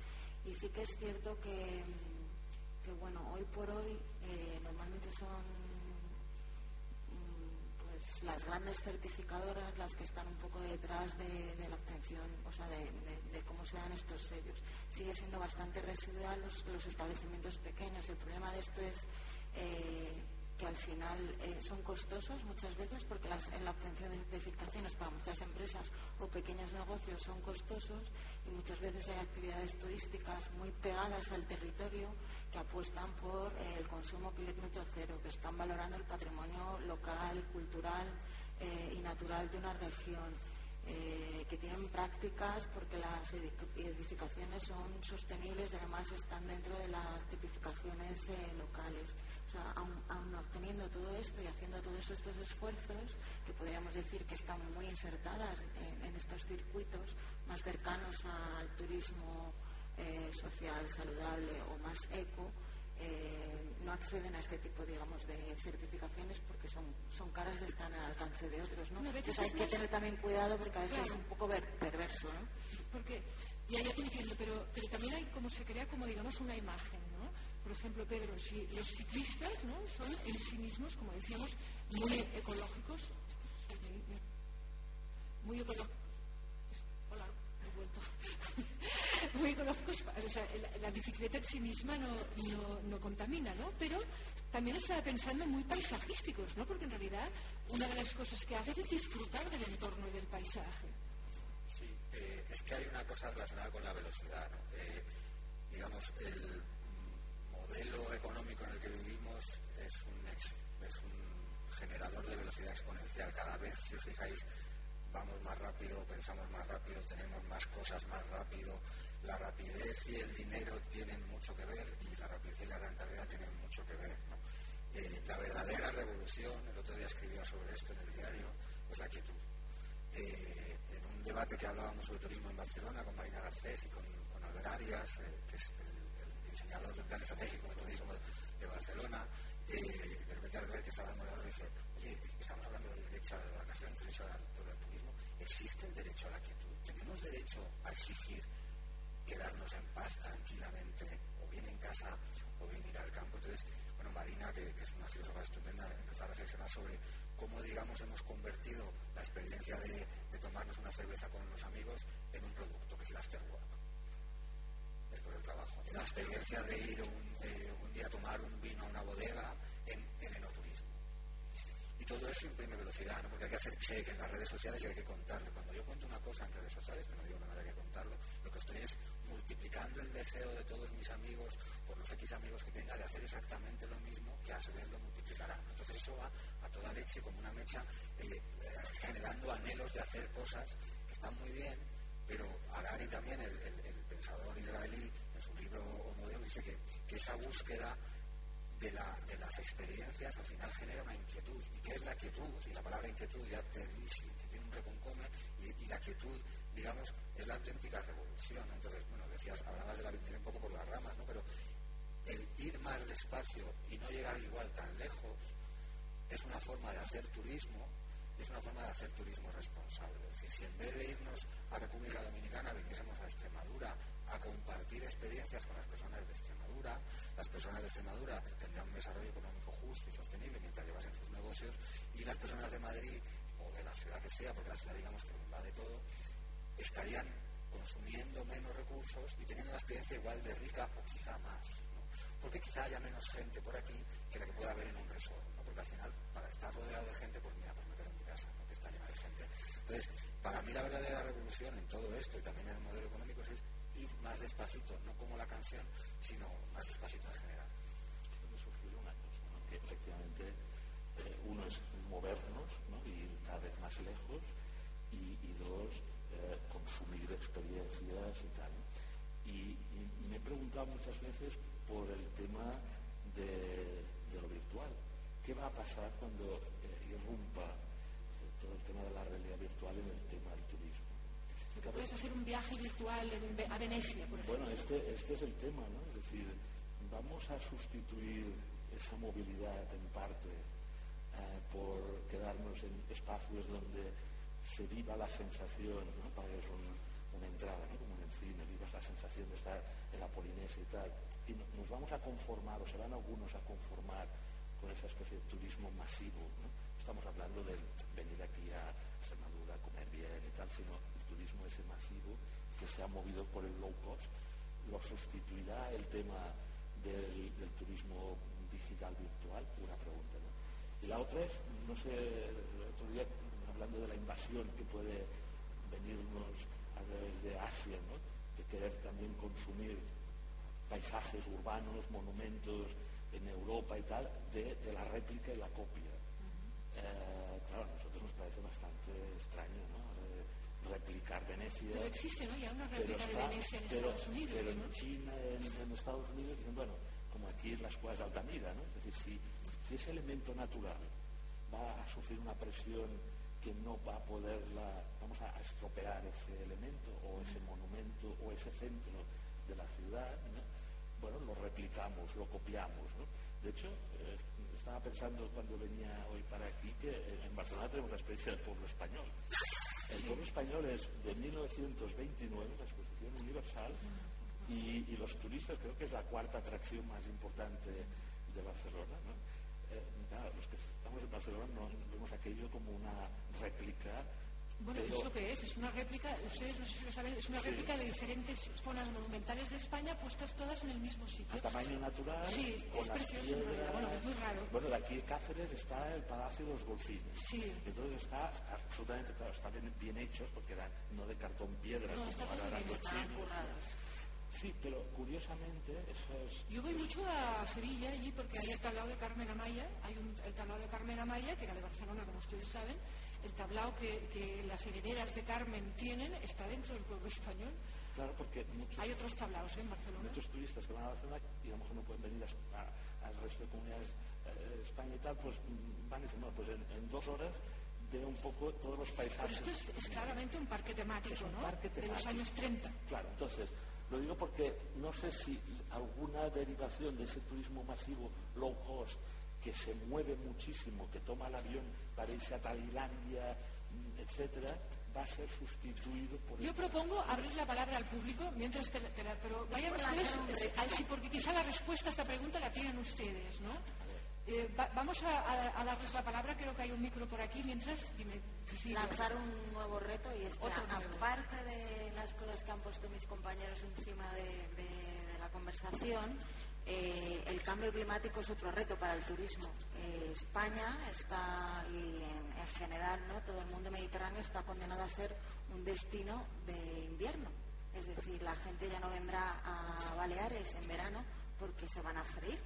y sí que es cierto que, que bueno, hoy por hoy normalmente son las grandes certificadoras las que están un poco detrás de, la obtención, o sea, de, cómo se dan estos sellos. Sigue siendo bastante residual los, establecimientos pequeños. El problema de esto es eh, que al final eh, son costosos muchas veces porque en la obtención de certificaciones para muchas empresas o pequeños negocios son costosos y muchas veces hay actividades turísticas muy pegadas al territorio que apuestan por eh, el consumo kilómetro cero, que están valorando el patrimonio local, cultural eh, y natural de una región. que tienen prácticas porque las edificaciones son sostenibles y además están dentro de las tipificaciones locales. O sea, aún, obteniendo todo esto y haciendo todos estos esfuerzos, que podríamos decir que están muy insertadas en, estos circuitos más cercanos al turismo eh, social, saludable o más eco, eh, no acceden a este tipo, digamos, de certificaciones porque son, son caras y están al alcance de otros, ¿no? Entonces hay que tener también cuidado porque a veces es un poco perverso, ¿no? Porque, ya, ya te entiendo, pero, pero también hay como se crea como, digamos, una imagen, por ejemplo, Pedro, si los ciclistas ¿no? son en sí mismos, como decíamos, muy ecológicos, muy ecológicos. Hola, he vuelto. muy ecológicos, o sea, la, bicicleta en sí misma no, no, no, contamina, ¿no? Pero también estaba pensando muy paisajísticos, ¿no? Porque en realidad una de las cosas que haces es disfrutar del entorno y del paisaje. Sí, eh, es que hay una cosa relacionada con la velocidad, ¿no? Eh, digamos, el modelo económico en el que vivimos es un, generador de velocidad exponencial. Cada vez, si os fijáis, vamos más rápido, pensamos más rápido, tenemos más cosas más rápido. La rapidez y el dinero tienen mucho que ver y la rapidez y la rentabilidad tienen mucho que ver. Eh, la verdadera revolución, el otro día escribía sobre esto en el diario, es la quietud. Eh, en un debate que hablábamos sobre turismo en Barcelona con Marina Garcés y con, con Albert Arias, eh, diseñador del plan estratégico de turismo de Barcelona, eh, de repente al ver que estaba enamorado dice, oye, estamos hablando del derecho a la vacaciones, derecho al, turismo, ¿existe el derecho a la quietud? ¿Tenemos derecho a exigir quedarnos en paz tranquilamente, o bien en casa, o bien ir al campo? Entonces, bueno, Marina, que, es una filósofa estupenda, empezó a reflexionar sobre cómo, digamos, hemos convertido la experiencia de, de tomarnos una cerveza con los amigos en un producto, que es el afterwork trabajo. La experiencia de ir un, día a tomar un vino a una bodega en el enoturismo. Y todo eso imprime velocidad, ¿no? porque hay que hacer check en las redes sociales y hay que contarlo. Cuando yo cuento una cosa en redes sociales, que no digo que no haya que contarlo, lo que estoy es multiplicando el deseo de todos mis amigos, por los X amigos que tenga, de hacer exactamente lo mismo, que a su vez lo multiplicarán. Entonces eso va a toda leche, como una mecha, eh, eh, generando anhelos de hacer cosas que están muy bien, pero Harari también, el, el pensador israelí, en su libro Modelo, dice que, esa búsqueda de, las experiencias al final genera una inquietud. ¿Y qué es la quietud? Y la palabra inquietud ya te, dice, tiene un reconcome, y, la quietud, digamos, es la auténtica revolución. Entonces, bueno, decías, hablabas de la vida un poco por las ramas, ¿no? Pero el ir más despacio y no llegar igual tan lejos es una forma de hacer turismo es una forma de hacer turismo responsable. Es decir, si en vez de irnos a República Dominicana viniésemos a Extremadura a compartir experiencias con las personas de Extremadura, las personas de Extremadura tendrían un desarrollo económico justo y sostenible mientras llevasen sus negocios y las personas de Madrid o de la ciudad que sea, porque la ciudad digamos que lo invade todo, estarían consumiendo menos recursos y teniendo una experiencia igual de rica o quizá más. Porque quizá haya menos gente por aquí que la que pueda haber en un resort. Porque al final, para estar rodeado de gente, pues mira, casa, porque está llena de gente. Entonces, para mí la verdadera revolución en todo esto y también en el modelo económico es ir más despacito, no como la canción, sino más despacito en general. Me surgió una cosa, que efectivamente eh, uno es movernos, ¿no? ir cada vez más lejos y, y dos, eh, consumir experiencias y tal. Y, me he preguntado muchas veces por el tema de, lo virtual. ¿Qué va a pasar cuando eh, irrumpa eh, todo el tema de la realidad virtual en el tema del turismo? puedes hacer un viaje virtual a Venecia, por ejemplo. Bueno, este, este es el tema, ¿no? Es decir, vamos a sustituir esa movilidad en parte por quedarnos en espacios donde se viva la sensación, ¿no? para es una entrada, ¿no? como en el cine, vivas la sensación de estar en la Polinesia y tal. Y nos vamos a conformar, o se van algunos a conformar con esa especie de turismo masivo. ¿no? Estamos hablando de venir aquí a Extremadura, comer bien y tal, sino ese masivo que se ha movido por el low cost, lo sustituirá el tema del, del turismo digital virtual, una pregunta. ¿no? Y la otra es, no sé, el otro día hablando de la invasión que puede venirnos a través de Asia, de querer también consumir paisajes urbanos, monumentos en Europa y tal, de, la réplica y la copia. Eh, claro, a nosotros nos parece bastante extraño, ¿no? Replicar Venecia. Pero existe, ¿no? Ya una réplica de Venecia en Estados Unidos. Pero en China, en, Estados Unidos, dicen, bueno, como aquí en las cuevas de Altamira, ¿no? Es decir, si, si ese elemento natural va a sufrir una presión que no va a poderla, vamos a, estropear ese elemento o ese monumento o ese centro de la ciudad, bueno, lo replicamos, lo copiamos. De hecho, estaba pensando cuando venía hoy para aquí que en Barcelona tenemos la experiencia del pueblo español. El pueblo español es de 1929, la exposición universal, y, los turistas creo que es la cuarta atracción más importante de Barcelona. Eh, los que estamos en Barcelona no, vemos aquello como una réplica. Bueno, es lo que es, es una réplica, ustedes no sé si lo saben, es una réplica de diferentes zonas monumentales de España puestas todas en el mismo sitio. A tamaño natural. Sí, es precioso, bueno, es muy raro. Bueno, de aquí de Cáceres está el Palacio de los Golfines. Sí. Entonces está absolutamente, claro, está bien, bien hechos porque eran no de cartón piedra, no, como ahora eran los chinos. Sí, pero curiosamente eso es... Yo voy mucho a Sevilla allí porque hay el tablao de Carmen Amaya, hay un, el tablao de Carmen Amaya, que era de Barcelona, como ustedes saben, el tablao que, que las herederas de Carmen tienen está dentro del pueblo español. Claro, porque muchos... Hay otros tablaos ¿eh? en Barcelona. Muchos turistas que van a Barcelona y a lo mejor no pueden venir al resto de comunidades eh, de España y tal, pues mm, van y dicen, bueno, pues en, dos horas veo un poco todos los paisajes. Pero esto es, claramente un parque temático, un ¿no? Parque temático. De los años 30. Claro, entonces lo digo porque no sé si alguna derivación de ese turismo masivo low cost que se mueve muchísimo, que toma el avión para irse a Tailandia, mm, etcétera, va a ser sustituido por. Yo propongo abrir la palabra al público mientras te, pero vayan ustedes, sí, porque quizá la respuesta a esta pregunta la tienen ustedes, ¿no? Eh, vamos a, darles la palabra, creo que hay un micro por aquí, mientras lanzar un nuevo reto y es que aparte de las cosas que han puesto mis compañeros encima de, la conversación, eh, el cambio climático es otro reto para el turismo. Eh, España está, y en, general ¿no? todo el mundo mediterráneo está condenado a ser un destino de invierno. Es decir, la gente ya no vendrá a Baleares en verano porque se van a freír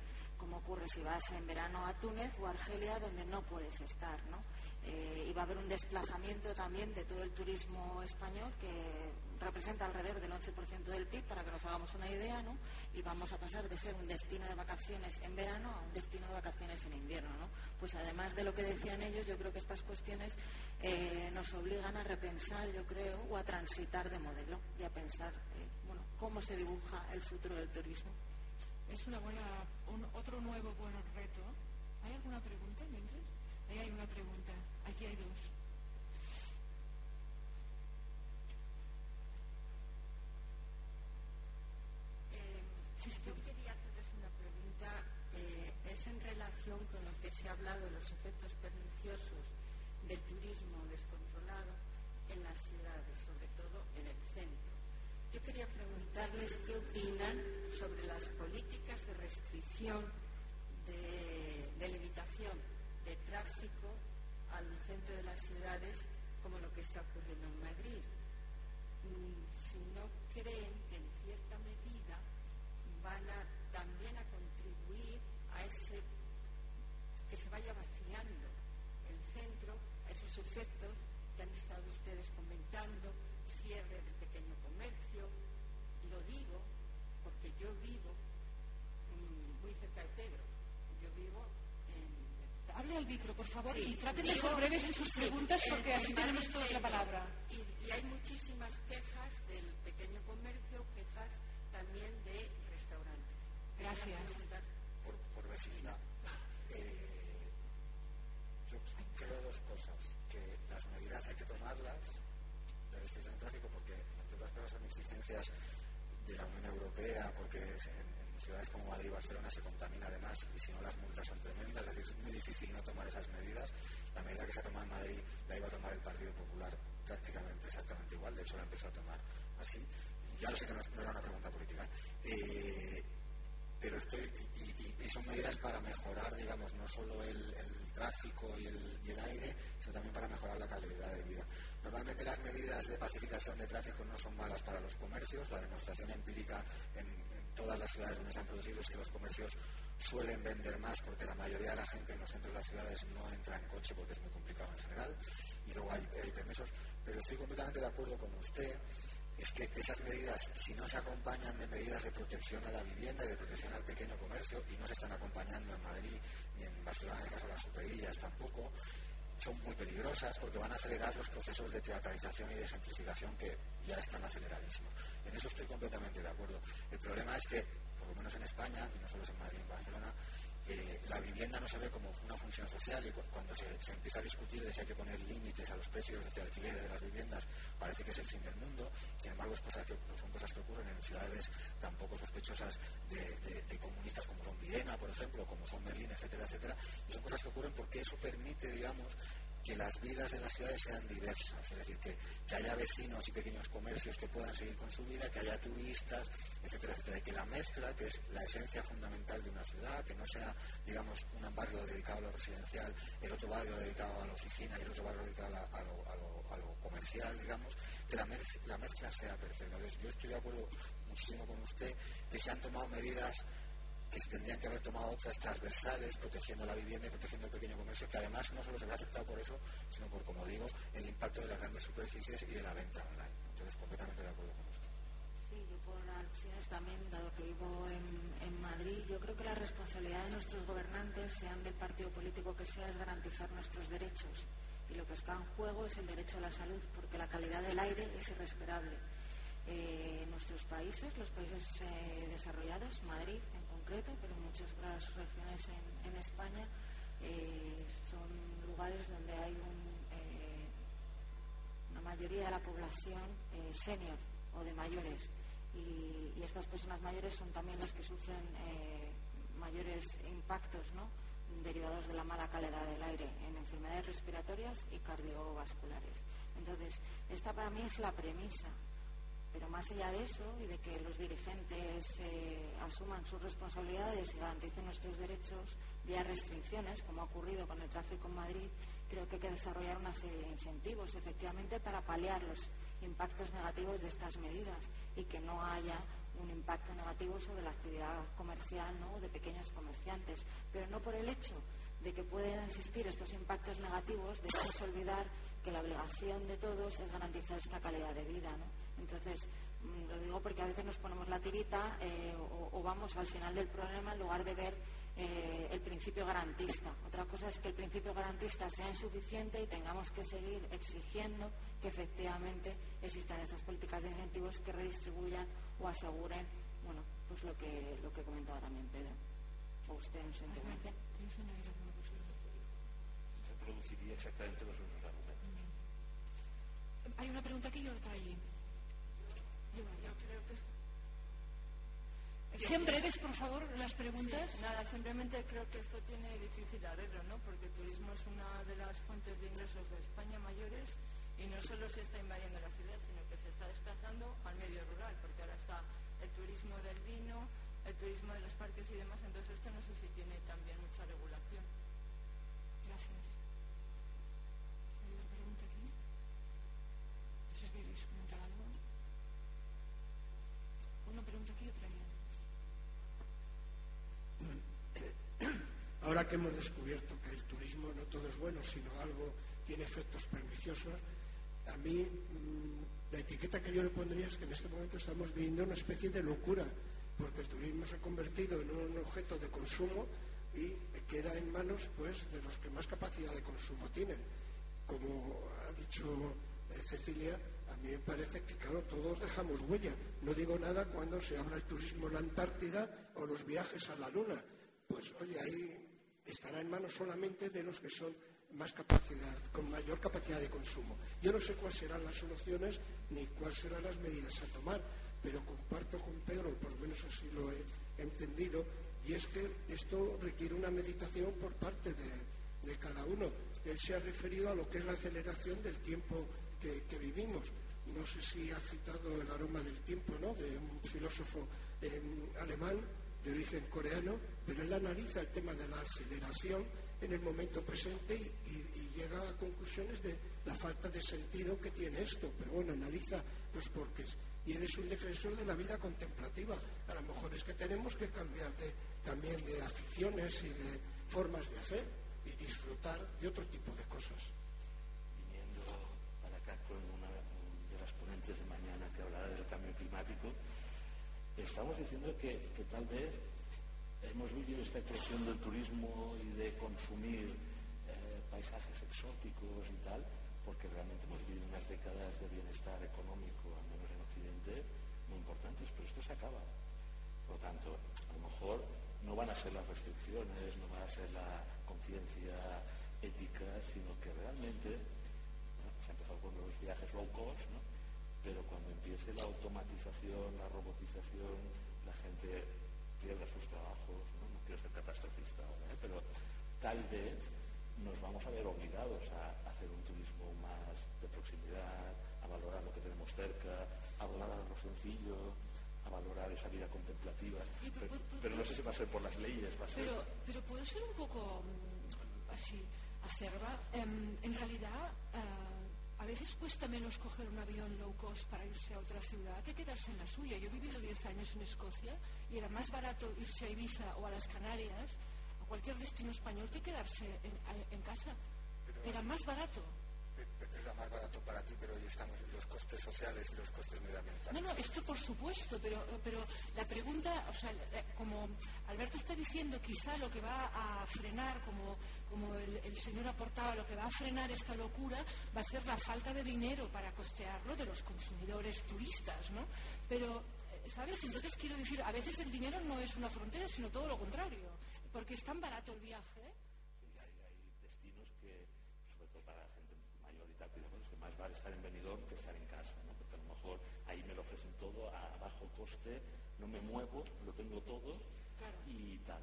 como ocurre si vas en verano a Túnez o Argelia, donde no puedes estar. ¿no? Eh, y va a haber un desplazamiento también de todo el turismo español que representa alrededor del 11% del PIB, para que nos hagamos una idea, ¿no? y vamos a pasar de ser un destino de vacaciones en verano a un destino de vacaciones en invierno. ¿no? Pues además de lo que decían ellos, yo creo que estas cuestiones eh, nos obligan a repensar, yo creo, o a transitar de modelo y a pensar eh, bueno, cómo se dibuja el futuro del turismo es una buena, otro nuevo buen reto. ¿Hay alguna pregunta mientras? Ahí hay una pregunta. Aquí hay dos. está ocurriendo en Madrid, mm, si no creen que en cierta medida van a también a contribuir a ese que se vaya vaciando el centro, a esos efectos que han estado ustedes comentando, cierre del pequeño comercio. Lo digo porque yo vivo mm, muy cerca de Pedro. Yo vivo micro, por favor, y traten de ser breves en sus preguntas porque así tenemos todos la palabra. Y, y hay muchísimas quejas del pequeño comercio, quejas también de restaurantes. Gracias. Por, por vecindad. Eh, yo creo dos cosas. Que las medidas hay que tomarlas de restricción de tráfico porque, entre otras cosas, son exigencias de la Unión Europea, porque en ciudades como Madrid y Barcelona se contamina además y si no las multas son tremendas, es decir, es muy difícil no tomar esas medidas. La medida que se ha tomado en Madrid la iba a tomar el Partido Popular prácticamente exactamente igual, de hecho la empezó a tomar así. Ya lo sé que no, era una pregunta política. Eh, pero estoy y, son medidas para mejorar digamos no solo el, tráfico y el, y el aire sino también para mejorar la calidad de vida normalmente las medidas de pacificación de tráfico no son malas para los comercios la demostración empírica en todas las ciudades donde se han producido es que los comercios suelen vender más porque la mayoría de la gente en los centros de las ciudades no entra en coche porque es muy complicado en general y luego hay, hay permisos. Pero estoy completamente de acuerdo con usted es que esas medidas, si no se acompañan de medidas de protección a la vivienda y de protección al pequeño comercio, y no se están acompañando en Madrid ni en Barcelona, en el caso de las superillas tampoco, son muy peligrosas porque van a acelerar los procesos de teatralización y de gentrificación que ya están aceleradísimos. En eso estoy completamente de acuerdo. El problema es que, por lo menos en España, y no solo en Madrid y en Barcelona, eh, la vivienda no se ve como una función social y cu- cuando se, empieza a discutir de si hay que poner límites a los precios de alquiler de las viviendas parece que es el fin del mundo. Sin embargo es cosa que, son cosas que ocurren en ciudades tan poco sospechosas de- de comunistas como son Viena por ejemplo como son Berlín etcétera etcétera y son cosas que ocurren porque eso permite digamos que las vidas de las ciudades sean diversas, es decir, que, que haya vecinos y pequeños comercios que puedan seguir con su vida, que haya turistas, etcétera, etcétera, y que la mezcla, que es la esencia fundamental de una ciudad, que no sea, digamos, un barrio dedicado a lo residencial, el otro barrio dedicado a la oficina y el otro barrio dedicado a, a lo, a comercial, digamos, que la, mez- la mezcla sea perfecta. Entonces, yo estoy de acuerdo muchísimo con usted que se han tomado medidas que se tendrían que haber tomado otras transversales, protegiendo la vivienda y protegiendo el pequeño comercio, que además no solo se ve afectado por eso, sino por, como digo, el impacto de las grandes superficies y de la venta online. Entonces, completamente de acuerdo con usted. Sí, yo por alusiones también, dado que vivo en, Madrid, yo creo que la responsabilidad de nuestros gobernantes, sean del partido político que sea, es garantizar nuestros derechos. Y lo que está en juego es el derecho a la salud, porque la calidad del aire es irrespirable. Eh, nuestros países, los países eh, desarrollados, Madrid concreto, pero muchas otras regiones en, España, eh, son lugares donde hay un, eh, una mayoría de la población eh, senior o de mayores. Y, y estas personas mayores son también las que sufren mayores impactos ¿no? derivados de la mala calidad del aire en enfermedades respiratorias y cardiovasculares. Entonces, esta para mí es la premisa. Pero más allá de eso y de que los dirigentes eh, asuman sus responsabilidades y garanticen nuestros derechos vía restricciones, como ha ocurrido con el tráfico en Madrid, creo que hay que desarrollar una serie de incentivos, efectivamente, para paliar los impactos negativos de estas medidas y que no haya un impacto negativo sobre la actividad comercial ¿no? de pequeños comerciantes. Pero no por el hecho de que pueden existir estos impactos negativos, debemos olvidar que la obligación de todos es garantizar esta calidad de vida. ¿no? Entonces, mm, lo digo porque a veces nos ponemos la tirita eh, o, o vamos al final del problema en lugar de ver eh, el principio garantista. Otra cosa es que el principio garantista sea insuficiente y tengamos que seguir exigiendo que efectivamente existan estas políticas de incentivos que redistribuyan o aseguren bueno, pues lo que, lo que comentaba también Pedro. O usted en su intervención. Reproduciría exactamente los mismos argumentos. Hay una pregunta aquí y otra Yo por favor, las preguntas. Nada, simplemente creo que esto tiene difícil arreglo, ¿no? Porque el turismo es una de las fuentes de ingresos de España mayores y no solo se está invadiendo la ciudad, sino que se está desplazando al medio rural, porque ahora está el turismo del vino, el turismo de los parques y demás, entonces esto no sé si tiene también mucha regulación. Gracias. ¿Hay una pregunta aquí? Que hemos descubierto que el turismo no todo es bueno, sino algo tiene efectos perniciosos, a mí mm, la etiqueta que yo le pondría es que en este momento estamos viviendo una especie de locura, porque el turismo se ha convertido en un objeto de consumo y queda en manos pues, de los que más capacidad de consumo tienen. Como ha dicho eh, Cecilia, a mí me parece que, claro, todos dejamos huella. No digo nada cuando se habla el turismo en la Antártida o los viajes a la Luna. Pues, oye, ahí estará en manos solamente de los que son más capacidad, con mayor capacidad de consumo. Yo no sé cuáles serán las soluciones ni cuáles serán las medidas a tomar, pero comparto con Pedro, por lo menos así lo he entendido, y es que esto requiere una meditación por parte de, cada uno. Él se ha referido a lo que es la aceleración del tiempo que, vivimos. No sé si ha citado el aroma del tiempo, ¿no? De un filósofo alemán de origen coreano, pero él analiza el tema de la aceleración en el momento presente y, llega a conclusiones de la falta de sentido que tiene esto. Pero bueno, analiza los porqués. Y él es un defensor de la vida contemplativa. A lo mejor es que tenemos que cambiar también de aficiones y de formas de hacer y disfrutar de otro tipo de cosas. Viniendo para acá con una de las ponentes de mañana que hablará del cambio climático, estamos diciendo que tal vez hemos vivido esta creación del turismo y de consumir eh, paisajes exóticos y tal, porque realmente hemos vivido unas décadas de bienestar económico, al menos en Occidente, muy importantes, pero esto se acaba. Por lo tanto, a lo mejor no van a ser las restricciones, no va a ser la conciencia ética, sino que realmente, se ha empezado con los viajes low cost, ¿no? pero cuando empiece la automatización, la robotización, la gente pierda sus trabajos, no, quiero ser catastrofista ahora, ¿eh? pero tal vez nos vamos a ver obligados a hacer un turismo más de proximidad, a valorar lo que tenemos cerca, a valorar lo sencillo, a valorar esa vida contemplativa. Pero, no sé si va a ser por las leyes, va a ser... Pero, pero puede ser un poco mm, así, acerba. Em, en realidad... Eh, a veces cuesta menos coger un avión low cost para irse a otra ciudad que quedarse en la suya. Yo he vivido 10 años en Escocia y era más barato irse a Ibiza o a las Canarias, a cualquier destino español, que quedarse en, casa. era más barato era más barato para ti, pero hoy estamos los costes sociales y los costes medioambientales. No, no, esto por supuesto, pero, pero la pregunta, o sea, como Alberto está diciendo, quizá lo que va a frenar, como, como el, el, señor aportaba, lo que va a frenar esta locura va a ser la falta de dinero para costearlo de los consumidores turistas, ¿no? Pero, ¿sabes? Entonces quiero decir, a veces el dinero no es una frontera, sino todo lo contrario, porque es tan barato el viaje estar en Benidorm que estar en casa, ¿no? porque a lo mejor ahí me lo ofrecen todo a bajo coste, no me muevo, lo tengo todo y tal.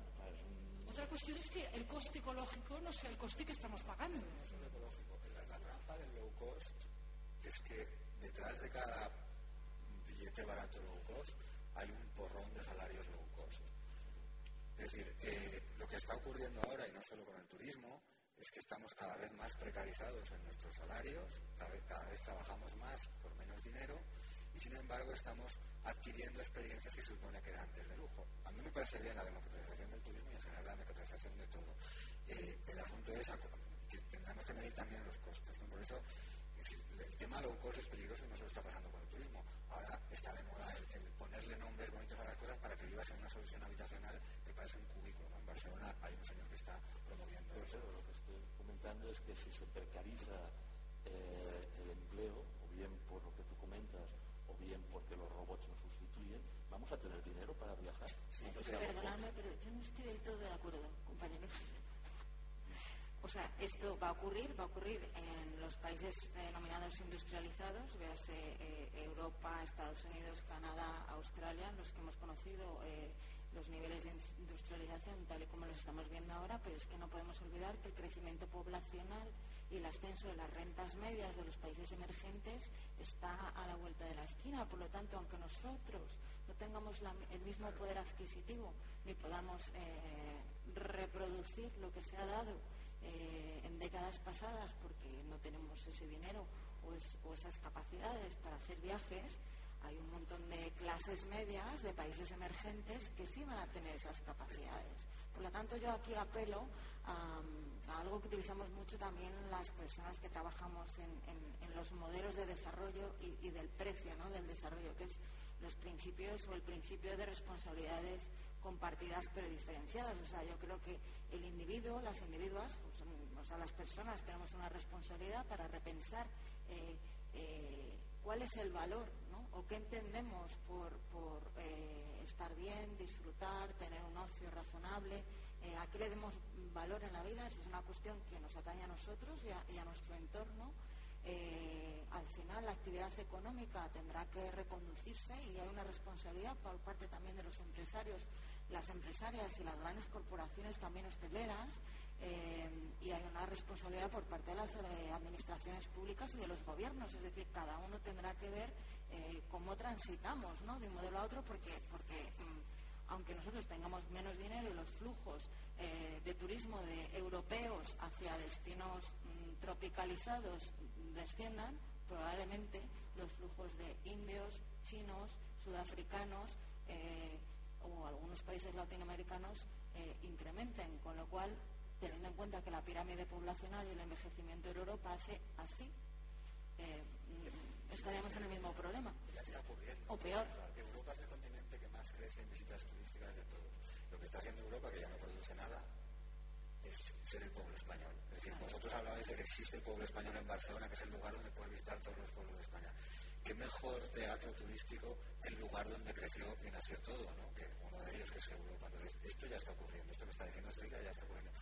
Otra cuestión es que el coste ecológico no sea el coste que estamos pagando. La, la trampa del low cost es que detrás de cada billete barato low cost hay un porrón de salarios low cost. Es decir, eh, lo que está ocurriendo ahora, y no solo con el turismo, es que estamos cada vez más precarizados en nuestros salarios, cada vez, cada vez trabajamos más por menos dinero sin embargo estamos adquiriendo experiencias que se supone que eran antes de lujo. A mí me parece bien la democratización del turismo y en general la democratización de todo. Eh, el asunto es que tendremos que medir también los costes. Por eso el tema low cost es peligroso y no solo está pasando con el turismo. Ahora está de moda el, ponerle nombres bonitos a las cosas para que vivas en una solución habitacional que parece un cubículo. En Barcelona hay un señor que está promoviendo eso es que si se precariza eh, el empleo, o bien por lo que tú comentas, o bien porque los robots nos sustituyen, vamos a tener dinero para viajar. Sí, perdonadme, pero yo no estoy del todo de acuerdo, compañero. O sea, esto va a ocurrir, va a ocurrir en los países denominados industrializados, véase eh, Europa, Estados Unidos, Canadá, Australia, los que hemos conocido. Eh, los niveles de industrialización tal y como los estamos viendo ahora, pero es que no podemos olvidar que el crecimiento poblacional y el ascenso de las rentas medias de los países emergentes está a la vuelta de la esquina. Por lo tanto, aunque nosotros no tengamos el mismo poder adquisitivo ni podamos eh, reproducir lo que se ha dado eh, en décadas pasadas porque no tenemos ese dinero o esas capacidades para hacer viajes, hay un montón de clases medias de países emergentes que sí van a tener esas capacidades. Por lo tanto, yo aquí apelo a, algo que utilizamos mucho también las personas que trabajamos en, los modelos de desarrollo y, del precio del desarrollo, que es los principios o el principio de responsabilidades compartidas pero diferenciadas. O sea, yo creo que el individuo, las individuas, pues, o sea, las personas tenemos una responsabilidad para repensar eh, eh, cuál es el valor o qué entendemos por, eh, estar bien, disfrutar, tener un ocio razonable, a qué le demos valor en la vida. Eso es una cuestión que nos atañe a nosotros y a nuestro entorno eh, al final la actividad económica tendrá que reconducirse y hay una responsabilidad por parte también de los empresarios, las empresarias y las grandes corporaciones también hosteleras eh, y hay una responsabilidad por parte de las eh, administraciones públicas y de los gobiernos. Es decir, cada uno tendrá que ver cómo transitamos de un modelo a otro porque, porque mm, aunque nosotros tengamos menos dinero y los flujos de turismo de europeos hacia destinos tropicalizados desciendan, probablemente los flujos de indios, chinos, sudafricanos eh, o algunos países latinoamericanos eh, incrementen, con lo cual, teniendo en cuenta que la pirámide poblacional y el envejecimiento de Europa hace así, eh, estaríamos en el mismo problema. Ya está ocurriendo. O peor. Europa es el continente que más crece en visitas turísticas de todos. Lo que está haciendo Europa, que ya no produce nada, es ser el pueblo español. Es decir, vosotros hablabais de que existe el pueblo español en Barcelona, que es el lugar donde puedes visitar todos los pueblos de España. ¿Qué mejor teatro turístico que el lugar donde creció y nació todo, ¿no? que uno de ellos que es Europa? Entonces, esto ya está ocurriendo, esto que está diciendo Cecilia ya está ocurriendo.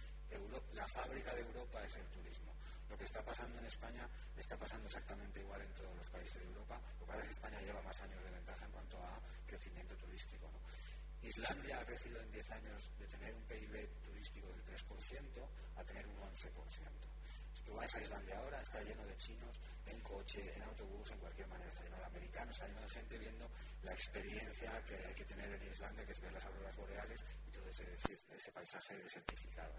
la fábrica de Europa es el turismo. Lo que está pasando en España está pasando exactamente igual en todos los países de Europa. Lo que pasa es que España lleva más años de ventaja en cuanto a crecimiento turístico. ¿no? Islandia ha crecido en 10 años de tener un PIB turístico del 3% a tener un 11%. Si tú a Islandia ahora, está lleno de chinos en coche, en autobús, en cualquier manera. Está lleno de americanos, está lleno de gente viendo la experiencia que hay que tener en Islandia, que es ver las auroras boreales y todo ese, ese paisaje desertificado.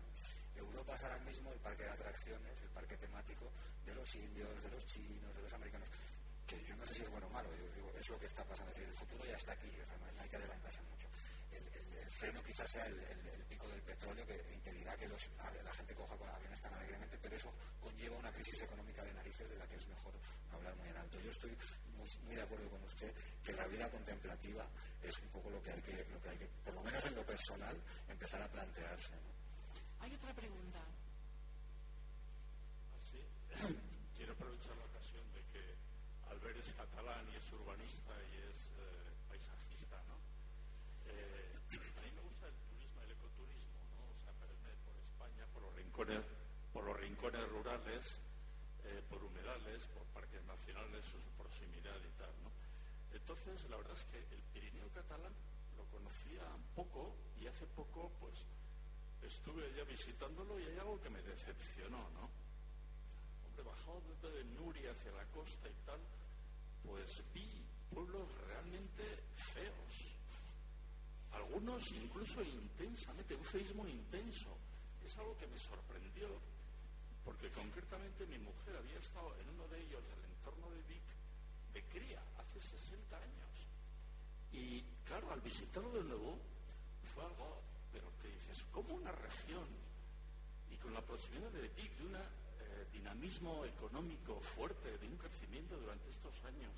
Europa es ahora mismo el parque de atracciones, el parque temático de los indios, de los chinos, de los americanos que yo no sé si es bueno o malo, yo digo, es lo que está pasando, es decir, el futuro ya está aquí, o sea, no hay que adelantarse freno quizás sea el, pico del petróleo que impedirá que la gente coja con aviones tan alegremente, pero eso conlleva una crisis económica de narices de la que es mejor hablar muy en alto. Yo estoy muy, de acuerdo con usted que la vida contemplativa es un poco lo que hay que, lo que, hay que por lo menos en lo personal, empezar a plantearse. Hay otra pregunta. Sí. Quiero aprovechar la ocasión de que Albert es catalán y es urbanista y es eh, paisajista, ¿no? Eh, por los rincones rurales, eh, por humedales, por parques nacionales, su proximidad y tal. ¿no? Entonces, la verdad es que el Pirineo catalán lo conocía poco y hace poco, pues, estuve allá visitándolo y hay algo que me decepcionó, ¿no? Hombre, bajado desde Nuria hacia la costa y tal, pues vi pueblos realmente feos. Algunos incluso intensamente, un feísmo intenso es algo que me sorprendió, porque concretamente mi mujer había estado en uno de ellos del entorno de Vic de cría hace 60 años. Y claro, al visitarlo de nuevo fue algo, pero que dices, como una región y con la proximidad de Vic, de un eh, dinamismo económico fuerte, de un crecimiento durante estos años,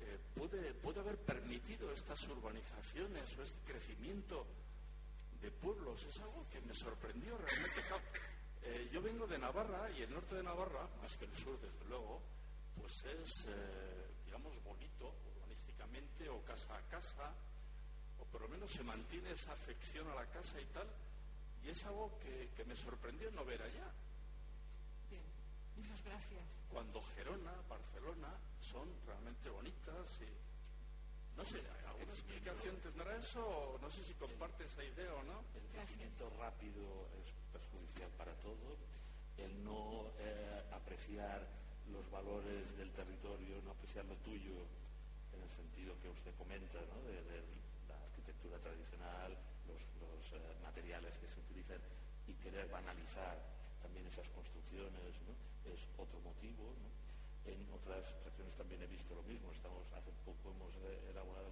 eh, puede, puede haber permitido estas urbanizaciones o este crecimiento de pueblos. Es algo que me sorprendió realmente. Eh, yo vengo de Navarra y el norte de Navarra, más que el sur, desde luego, pues es, digamos, bonito urbanísticamente o casa a casa, o por lo menos se mantiene esa afección a la casa y tal, y es algo que, que me sorprendió no ver allá. Bien, muchas gracias. Cuando Gerona, Barcelona son realmente bonitas y no sé, ¿alguna explicación tendrá eso no sé si comparte esa idea o no? El crecimiento rápido es perjudicial para todo. El no eh, apreciar los valores del territorio, no apreciar lo tuyo en el sentido que usted comenta, ¿no? de, la arquitectura tradicional, los, eh, materiales que se utilizan y querer banalizar también esas construcciones es otro motivo. En otras regiones también he visto lo mismo. Estamos, hace poco hemos elaborado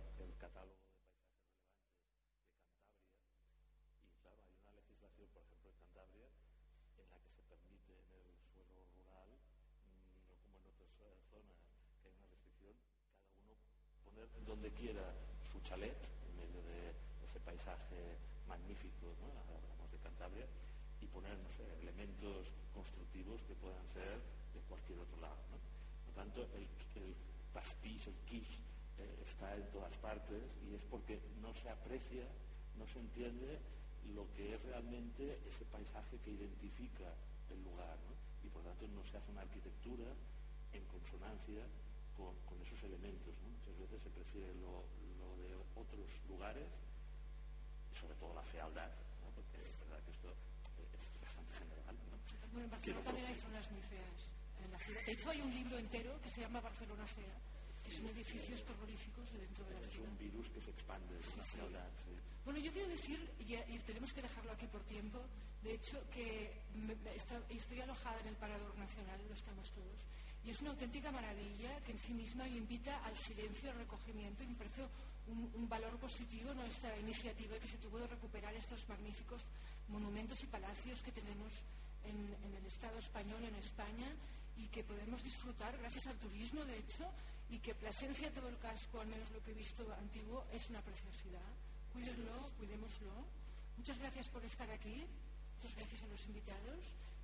zona que hay una restricción, cada uno poner donde quiera su chalet en medio de ese paisaje magnífico, ¿no? hablamos de Cantabria, y poner, elementos constructivos que puedan ser de cualquier otro lado. ¿no? Por lo tanto, el, el pastiche, el quiche, eh, está en todas partes y es porque no se aprecia, no se entiende lo que es realmente ese paisaje que identifica el lugar. Y por lo tanto no se hace una arquitectura en consonancia con, con esos elementos. ¿no? Muchas veces se prefiere lo, lo, de otros lugares, sobre todo la fealdad, ¿no? porque es verdad que esto es bastante general. ¿no? Bueno, en Barcelona también hay zonas muy feas. En la ciudad. De hecho, hay un libro entero que se llama Barcelona Fea, que son edificios terroríficos dentro de la es ciudad. un virus que se expande, es una Sí, fealdad. sí. Bueno, yo quiero decir, y, y tenemos que dejarlo aquí por tiempo, de hecho que me- me está- estoy alojada en el Parador Nacional, lo estamos todos, y es una auténtica maravilla que en sí misma invita al silencio, al recogimiento, y me parece un, valor positivo ¿no? esta iniciativa que se tuvo de recuperar estos magníficos monumentos y palacios que tenemos en, en el Estado español, en España, y que podemos disfrutar gracias al turismo, de hecho, y que Plasencia, todo el casco, al menos lo que he visto antiguo, es una preciosidad. Cuídenlo, cuidémoslo. Muchas gracias por estar aquí. Muchas gracias a los invitados.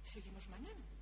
Seguimos mañana.